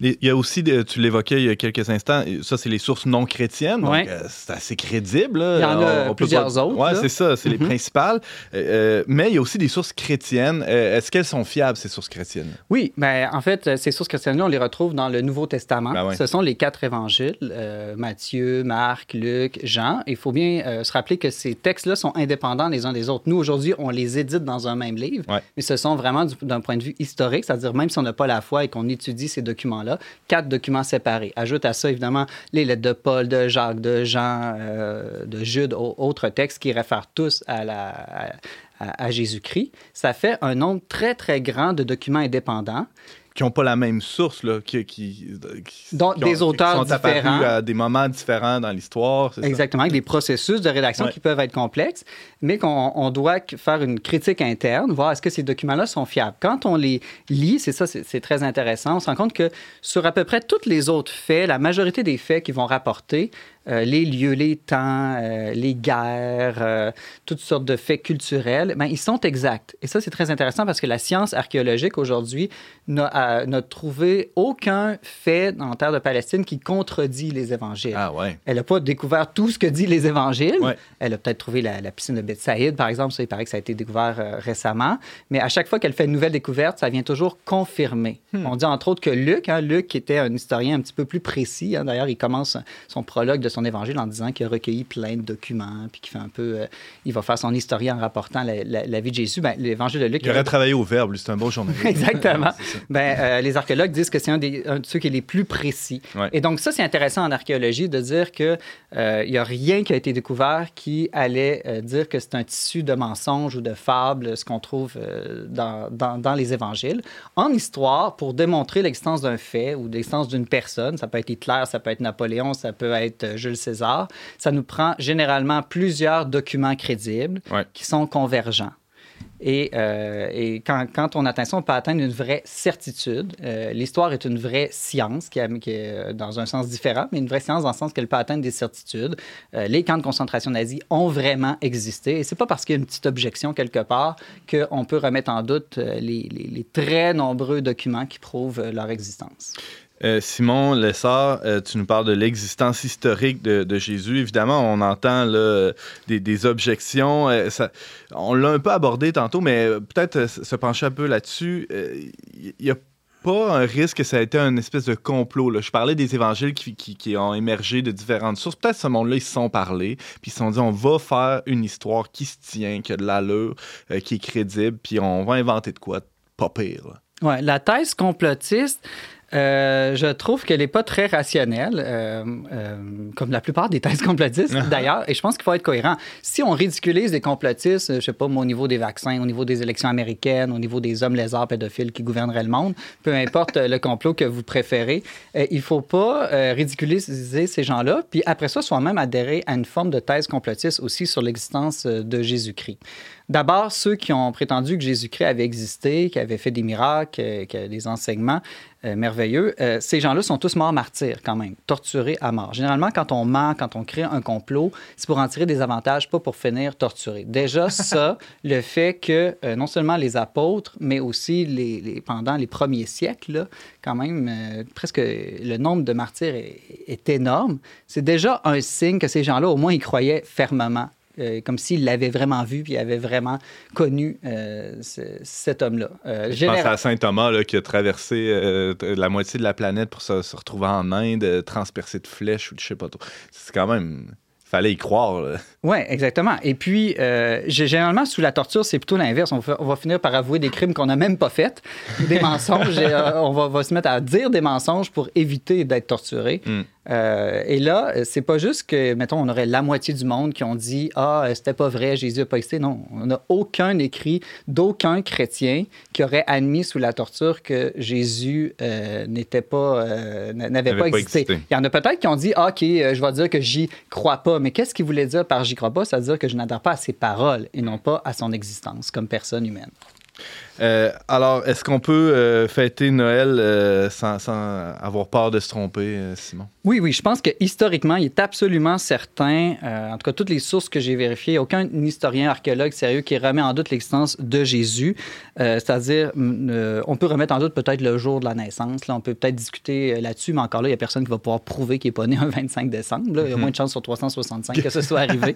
Il y a aussi, tu l'évoquais il y a quelques instants, ça, c'est les sources non chrétiennes. Donc, Ouais. euh, c'est assez crédible. là. Il y en a On- on peut plusieurs pas- autres, là. c'est ça, c'est les Mhm. principales. Euh, euh, mais il y a aussi des sources chrétiennes. Euh, Est-ce qu'elles sont fiables, ces sources chrétiennes? Oui, mais en fait, euh, ces sources chrétiennes-là, on les retrouve dans le Nouveau Testament. Ben ouais. Ce sont les quatre évangiles, euh, Matthieu, Marc, Luc, Jean. Il faut bien euh, se rappeler que ces textes-là sont indépendants les uns des autres. Nous, aujourd'hui, on les édite dans un même livre, mais ce sont vraiment du- d'un point de vue historique, c'est-à-dire même si on n'a pas la foi et qu'on étudie ces documents-là, quatre documents séparés. Ajoute à ça, évidemment, les lettres de Paul, de Jacques, de Jean, euh, de Jude, au- autres textes qui réfèrent tous à Jésus-Christ, ça fait un nombre très, très grand de documents indépendants. Qui n'ont pas la même source, là, qui, qui, qui- Donc, qui ont- des auteurs qui sont apparus différents. à des moments différents dans l'histoire. ça? Exactement, avec des processus de rédaction Ouais. qui peuvent être complexes, mais qu'on on doit faire une critique interne, voir est-ce que ces documents-là sont fiables. Quand on les lit, c'est ça, c'est très intéressant, on se rend compte que sur à peu près tous les autres faits, la majorité des faits qui vont rapporter, euh, les lieux, les temps, euh, les guerres, euh, toutes sortes de faits culturels, ben, ils sont exacts. Et ça, c'est très intéressant parce que la science archéologique aujourd'hui n'a trouvé aucun fait en terre de Palestine qui contredit les évangiles. Ah ouais. Elle n'a pas découvert tout ce que dit les évangiles. Ouais. Elle a peut-être trouvé la, la piscine de Bethsaïde, par exemple. Ça, il paraît que ça a été découvert récemment. Mais à chaque fois qu'elle fait une nouvelle découverte, ça vient toujours confirmer. Hmm. On dit entre autres que Luc, hein, Luc qui était un historien un petit peu plus précis, hein, d'ailleurs, il commence son prologue de son évangile en disant qu'il a recueilli plein de documents, puis qu'il fait un peu... euh, il va faire son historien en rapportant la, la- la vie de Jésus. Ben, l'évangile de Luc... Il aurait travaillé au verbe, c'est un bon journaliste. Exactement. Ben, euh, les archéologues disent que c'est un, des, un de ceux qui est les plus précis. Ouais. Et donc, ça, c'est intéressant en archéologie de dire qu'il n'y a rien qui a été découvert qui allait euh, dire que c'est un tissu de mensonges ou de fables, ce qu'on trouve euh, dans, dans- dans les évangiles. En histoire, pour démontrer l'existence d'un fait ou l'existence d'une personne, ça peut être Hitler, ça peut être Napoléon, ça peut être euh, Jules César, ça nous prend généralement plusieurs documents crédibles Ouais. qui sont convergents. Et, euh, et quand, quand on atteint ça, on peut atteindre une vraie certitude. Euh, L'histoire est une vraie science, qui, a- qui est euh, dans un sens différent, mais une vraie science dans le sens qu'elle peut atteindre des certitudes. Euh, les camps de concentration nazis ont vraiment existé. Et c'est pas parce qu'il y a une petite objection quelque part qu'on peut remettre en doute les, les- les très nombreux documents qui prouvent leur existence. Euh, Simon Lessard, euh, tu nous parles de l'existence historique de, Jésus. Évidemment, on entend des, objections. Euh, on l'a un peu abordé tantôt, mais peut-être se pencher un peu là-dessus. Il n'y a pas un risque que ça a été une espèce de complot. Je parlais des évangiles qui, ont émergé de différentes sources. Peut-être ce monde-là, ils se sont parlé, puis ils se sont dit on va faire une histoire qui se tient, qui a de l'allure, qui est crédible, puis on va inventer de quoi pas pire. la thèse complotiste, Euh, je trouve qu'elle n'est pas très rationnelle, euh, euh, comme la plupart des thèses complotistes d'ailleurs, et je pense qu'il faut être cohérent. Si on ridiculise des complotistes, je sais pas, au niveau des vaccins, au niveau des élections américaines, au niveau des hommes lézards pédophiles qui gouverneraient le monde, peu importe le complot que vous préférez, il ne faut pas ridiculiser ces gens-là, puis après ça, soi-même adhérer à une forme de thèse complotiste aussi sur l'existence de Jésus-Christ. D'abord, ceux qui ont prétendu que Jésus-Christ avait existé, qu'il avait fait des miracles, qu'il avait des enseignements euh, merveilleux, euh, ces gens-là sont tous morts martyrs quand même, torturés à mort. Généralement, quand on ment, quand on crée un complot, c'est pour en tirer des avantages, pas pour finir torturé. Déjà, ça, le fait que euh, non seulement les apôtres, mais aussi les, pendant les premiers siècles, quand même, presque le nombre de martyrs est, est énorme, c'est déjà un signe que ces gens-là, au moins, ils croyaient fermement euh, comme s'il l'avait vraiment vu puis avait vraiment connu euh, cet homme-là. Euh, je pense à Saint Thomas là, qui a traversé la moitié de la planète pour se, se retrouver en Inde, transpercé de flèches ou de je sais pas trop. C'est quand même fallait y croire. Oui, exactement. Et puis, euh, généralement, sous la torture, c'est plutôt l'inverse. On, va finir par avouer des crimes qu'on n'a même pas faits, des mensonges. et, euh, on va, se mettre à dire des mensonges pour éviter d'être torturé. Hmm. Euh, et là, c'est pas juste que, mettons, on aurait la moitié du monde qui ont dit Ah, c'était pas vrai, Jésus n'a pas existé. Non, on n'a aucun écrit d'aucun chrétien qui aurait admis sous la torture que Jésus n'était pas, n'avait pas, existé. Il y en a peut-être qui ont dit ah, OK, je vais dire que j'y crois pas mais qu'est-ce qu'il voulait dire par j'y crois pas? C'est-à-dire que je n'adhère pas à ses paroles et non pas à son existence comme personne humaine. Euh, alors, est-ce qu'on peut euh, fêter Noël euh, sans, avoir peur de se tromper, Simon? Oui, oui, je pense que historiquement, il est absolument certain, en tout cas toutes les sources que j'ai vérifiées, aucun historien, archéologue sérieux qui remet en doute l'existence de Jésus. C'est-à-dire, on peut remettre en doute peut-être le jour de la naissance, là, on peut peut-être discuter là-dessus, mais encore là, il n'y a personne qui va pouvoir prouver qu'il n'est pas né un 25 décembre. Il y a mhm. moins de chances sur 365 que ce soit arrivé.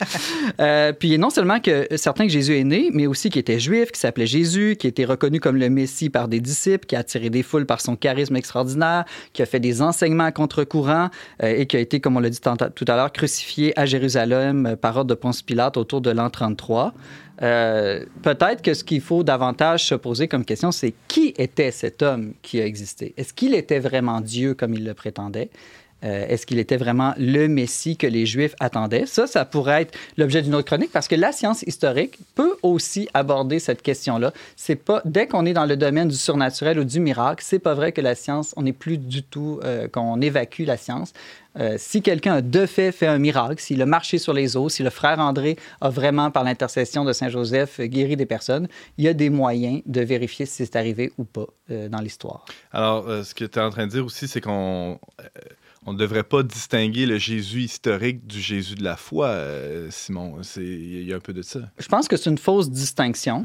puis non seulement que certains que Jésus est né, mais aussi qu'il était juif, qui s'appelait Jésus, qui était reconnu comme le Messie par des disciples, qui a attiré des foules par son charisme extraordinaire, qui a fait des enseignements à contre-courant euh, et qui a été, comme on l'a dit tout à l'heure, crucifié à Jérusalem euh, par ordre de Ponce Pilate autour de l'an 33. Euh, peut-être que ce qu'il faut davantage se poser comme question, c'est qui était cet homme qui a existé? Est-ce qu'il était vraiment Dieu comme il le prétendait? Euh, est-ce qu'il était vraiment le Messie que les Juifs attendaient? Ça, ça pourrait être l'objet d'une autre chronique parce que la science historique peut aussi aborder cette question-là. C'est pas dès qu'on est dans le domaine du surnaturel ou du miracle, c'est pas vrai que la science, on n'est plus du tout euh, qu'on évacue la science. Euh, si quelqu'un a de fait fait un miracle, s'il a marché sur les eaux, si le frère André a vraiment, par l'intercession de Saint Joseph, guéri des personnes, il y a des moyens de vérifier si c'est arrivé ou pas dans l'histoire. Alors, ce que tu es en train de dire aussi, c'est qu'on on ne devrait pas distinguer le Jésus historique du Jésus de la foi, euh, Simon. Il y a un peu de ça. Je pense que c'est une fausse distinction.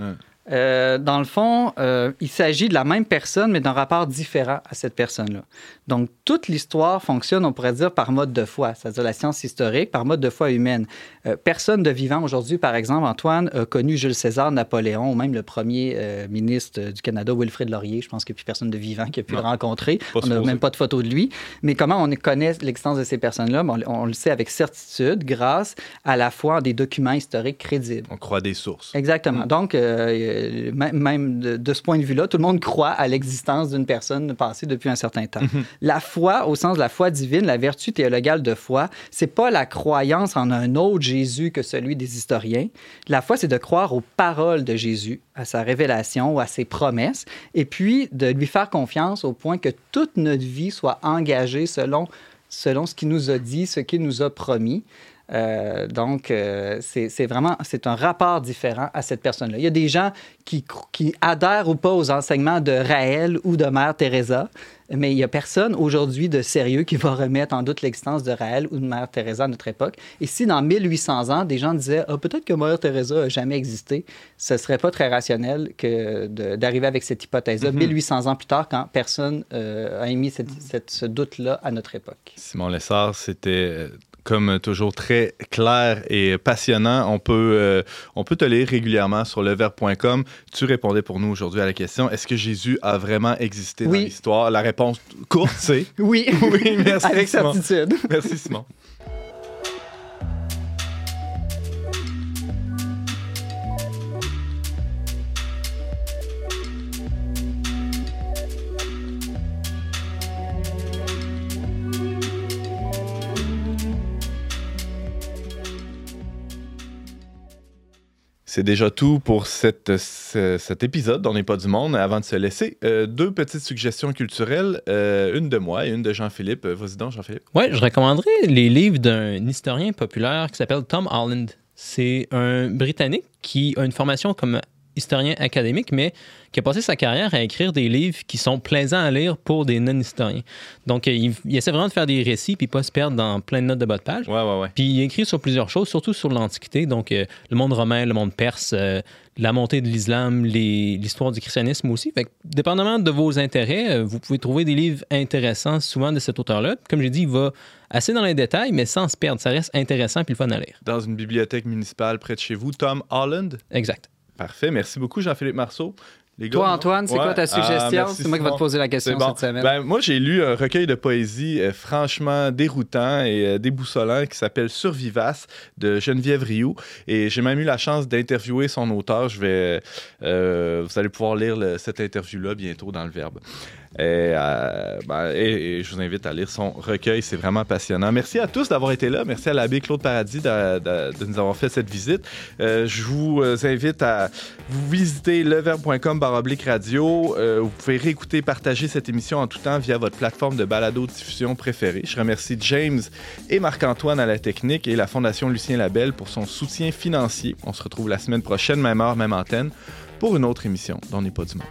Euh, dans le fond, euh, il s'agit de la même personne, mais d'un rapport différent à cette personne-là. Donc, toute l'histoire fonctionne, on pourrait dire, par mode de foi, c'est-à-dire la science historique, par mode de foi humaine. Euh, personne de vivant aujourd'hui, par exemple, Antoine, a connu Jules César, Napoléon, ou même le premier ministre du Canada, Wilfrid Laurier. Je pense qu'il n'y a plus personne de vivant qui a pu le rencontrer. on n'a même pas de photo de lui. Mais comment on connaît l'existence de ces personnes-là? on, on, le sait avec certitude grâce à la foi en des documents historiques crédibles. On croit des sources. Exactement. Mm. Donc, euh, même de, ce point de vue-là, tout le monde croit à l'existence d'une personne passée depuis un certain temps. Mhm. La foi, au sens de la foi divine, la vertu théologale de foi, c'est pas la croyance en un autre Jésus que celui des historiens. La foi, c'est de croire aux paroles de Jésus, à sa révélation ou à ses promesses, et puis de lui faire confiance au point que toute notre vie soit engagée selon selon ce qu'il nous a dit, ce qu'il nous a promis. Euh, donc, euh, c'est vraiment, c'est un rapport différent à cette personne-là. Il y a des gens qui, qui, adhèrent ou pas aux enseignements de Raël ou de Mère Teresa, mais il n'y a personne aujourd'hui de sérieux qui va remettre en doute l'existence de Raël ou de Mère Teresa à notre époque. Et si dans 1800 ans, des gens disaient ah, peut-être que Mère Teresa n'a jamais existé, ce serait pas très rationnel que d'arriver avec cette hypothèse-là 1800 mm-hmm. ans plus tard, quand personne euh, a émis cette, ce doute-là à notre époque. Simon Lessard, c'était comme toujours très clair et passionnant. On peut, euh, on peut te lire régulièrement sur leverbe.com. Tu répondais pour nous aujourd'hui à la question est-ce que Jésus a vraiment existé dans l'histoire? La réponse courte, c'est oui. oui, merci. Avec certitude. Merci, Simon. C'est déjà tout pour cet épisode d'On n'est pas du monde. Avant de se laisser, euh, deux petites suggestions culturelles, euh, une de moi et une de Jean-Philippe. Euh, Vas-y Jean-Philippe. Ouais, je recommanderais les livres d'un historien populaire qui s'appelle Tom Holland. C'est un Britannique qui a une formation comme historien académique, mais qui a passé sa carrière à écrire des livres qui sont plaisants à lire pour des non-historiens. Donc, euh, il, il essaie vraiment de faire des récits puis pas se perdre dans plein de notes de bas de page. Ouais, ouais, ouais. Puis il écrit sur plusieurs choses, surtout sur l'Antiquité, donc euh, le monde romain, le monde perse, euh, la montée de l'islam, l'histoire du christianisme aussi. Fait que, dépendamment de vos intérêts, euh, vous pouvez trouver des livres intéressants souvent de cet auteur-là. Comme j'ai dit, il va assez dans les détails, mais sans se perdre. Ça reste intéressant puis le fun à lire. Dans une bibliothèque municipale près de chez vous, Tom Holland? Exact. Parfait. Merci beaucoup, Jean-Philippe Marceau. Gars, Toi? Antoine, c'est Ouais. quoi ta suggestion? merci, c'est moi qui vais te poser la question bon. cette semaine. Ben, moi, j'ai lu un recueil de poésie euh, franchement déroutant et euh, déboussolant qui s'appelle Survivace de Geneviève Rioux. Et j'ai même eu la chance d'interviewer son auteur. Je vais, euh, vous allez pouvoir lire le- cette interview-là bientôt dans le Verbe. Et, euh, ben, et- je vous invite à lire son recueil, c'est vraiment passionnant. Merci à tous d'avoir été là. Merci à l'abbé Claude Paradis de, de- de nous avoir fait cette visite. Euh, je vous euh, invite à vous visiter leverbe.com baroblique radio. Vous pouvez réécouter, partager cette émission en tout temps via votre plateforme de balado-diffusion préférée. Je remercie James et Marc-Antoine à la technique et la Fondation Lucien Labelle pour son soutien financier. On se retrouve la semaine prochaine, même heure, même antenne, pour une autre émission d'On n'est pas du monde.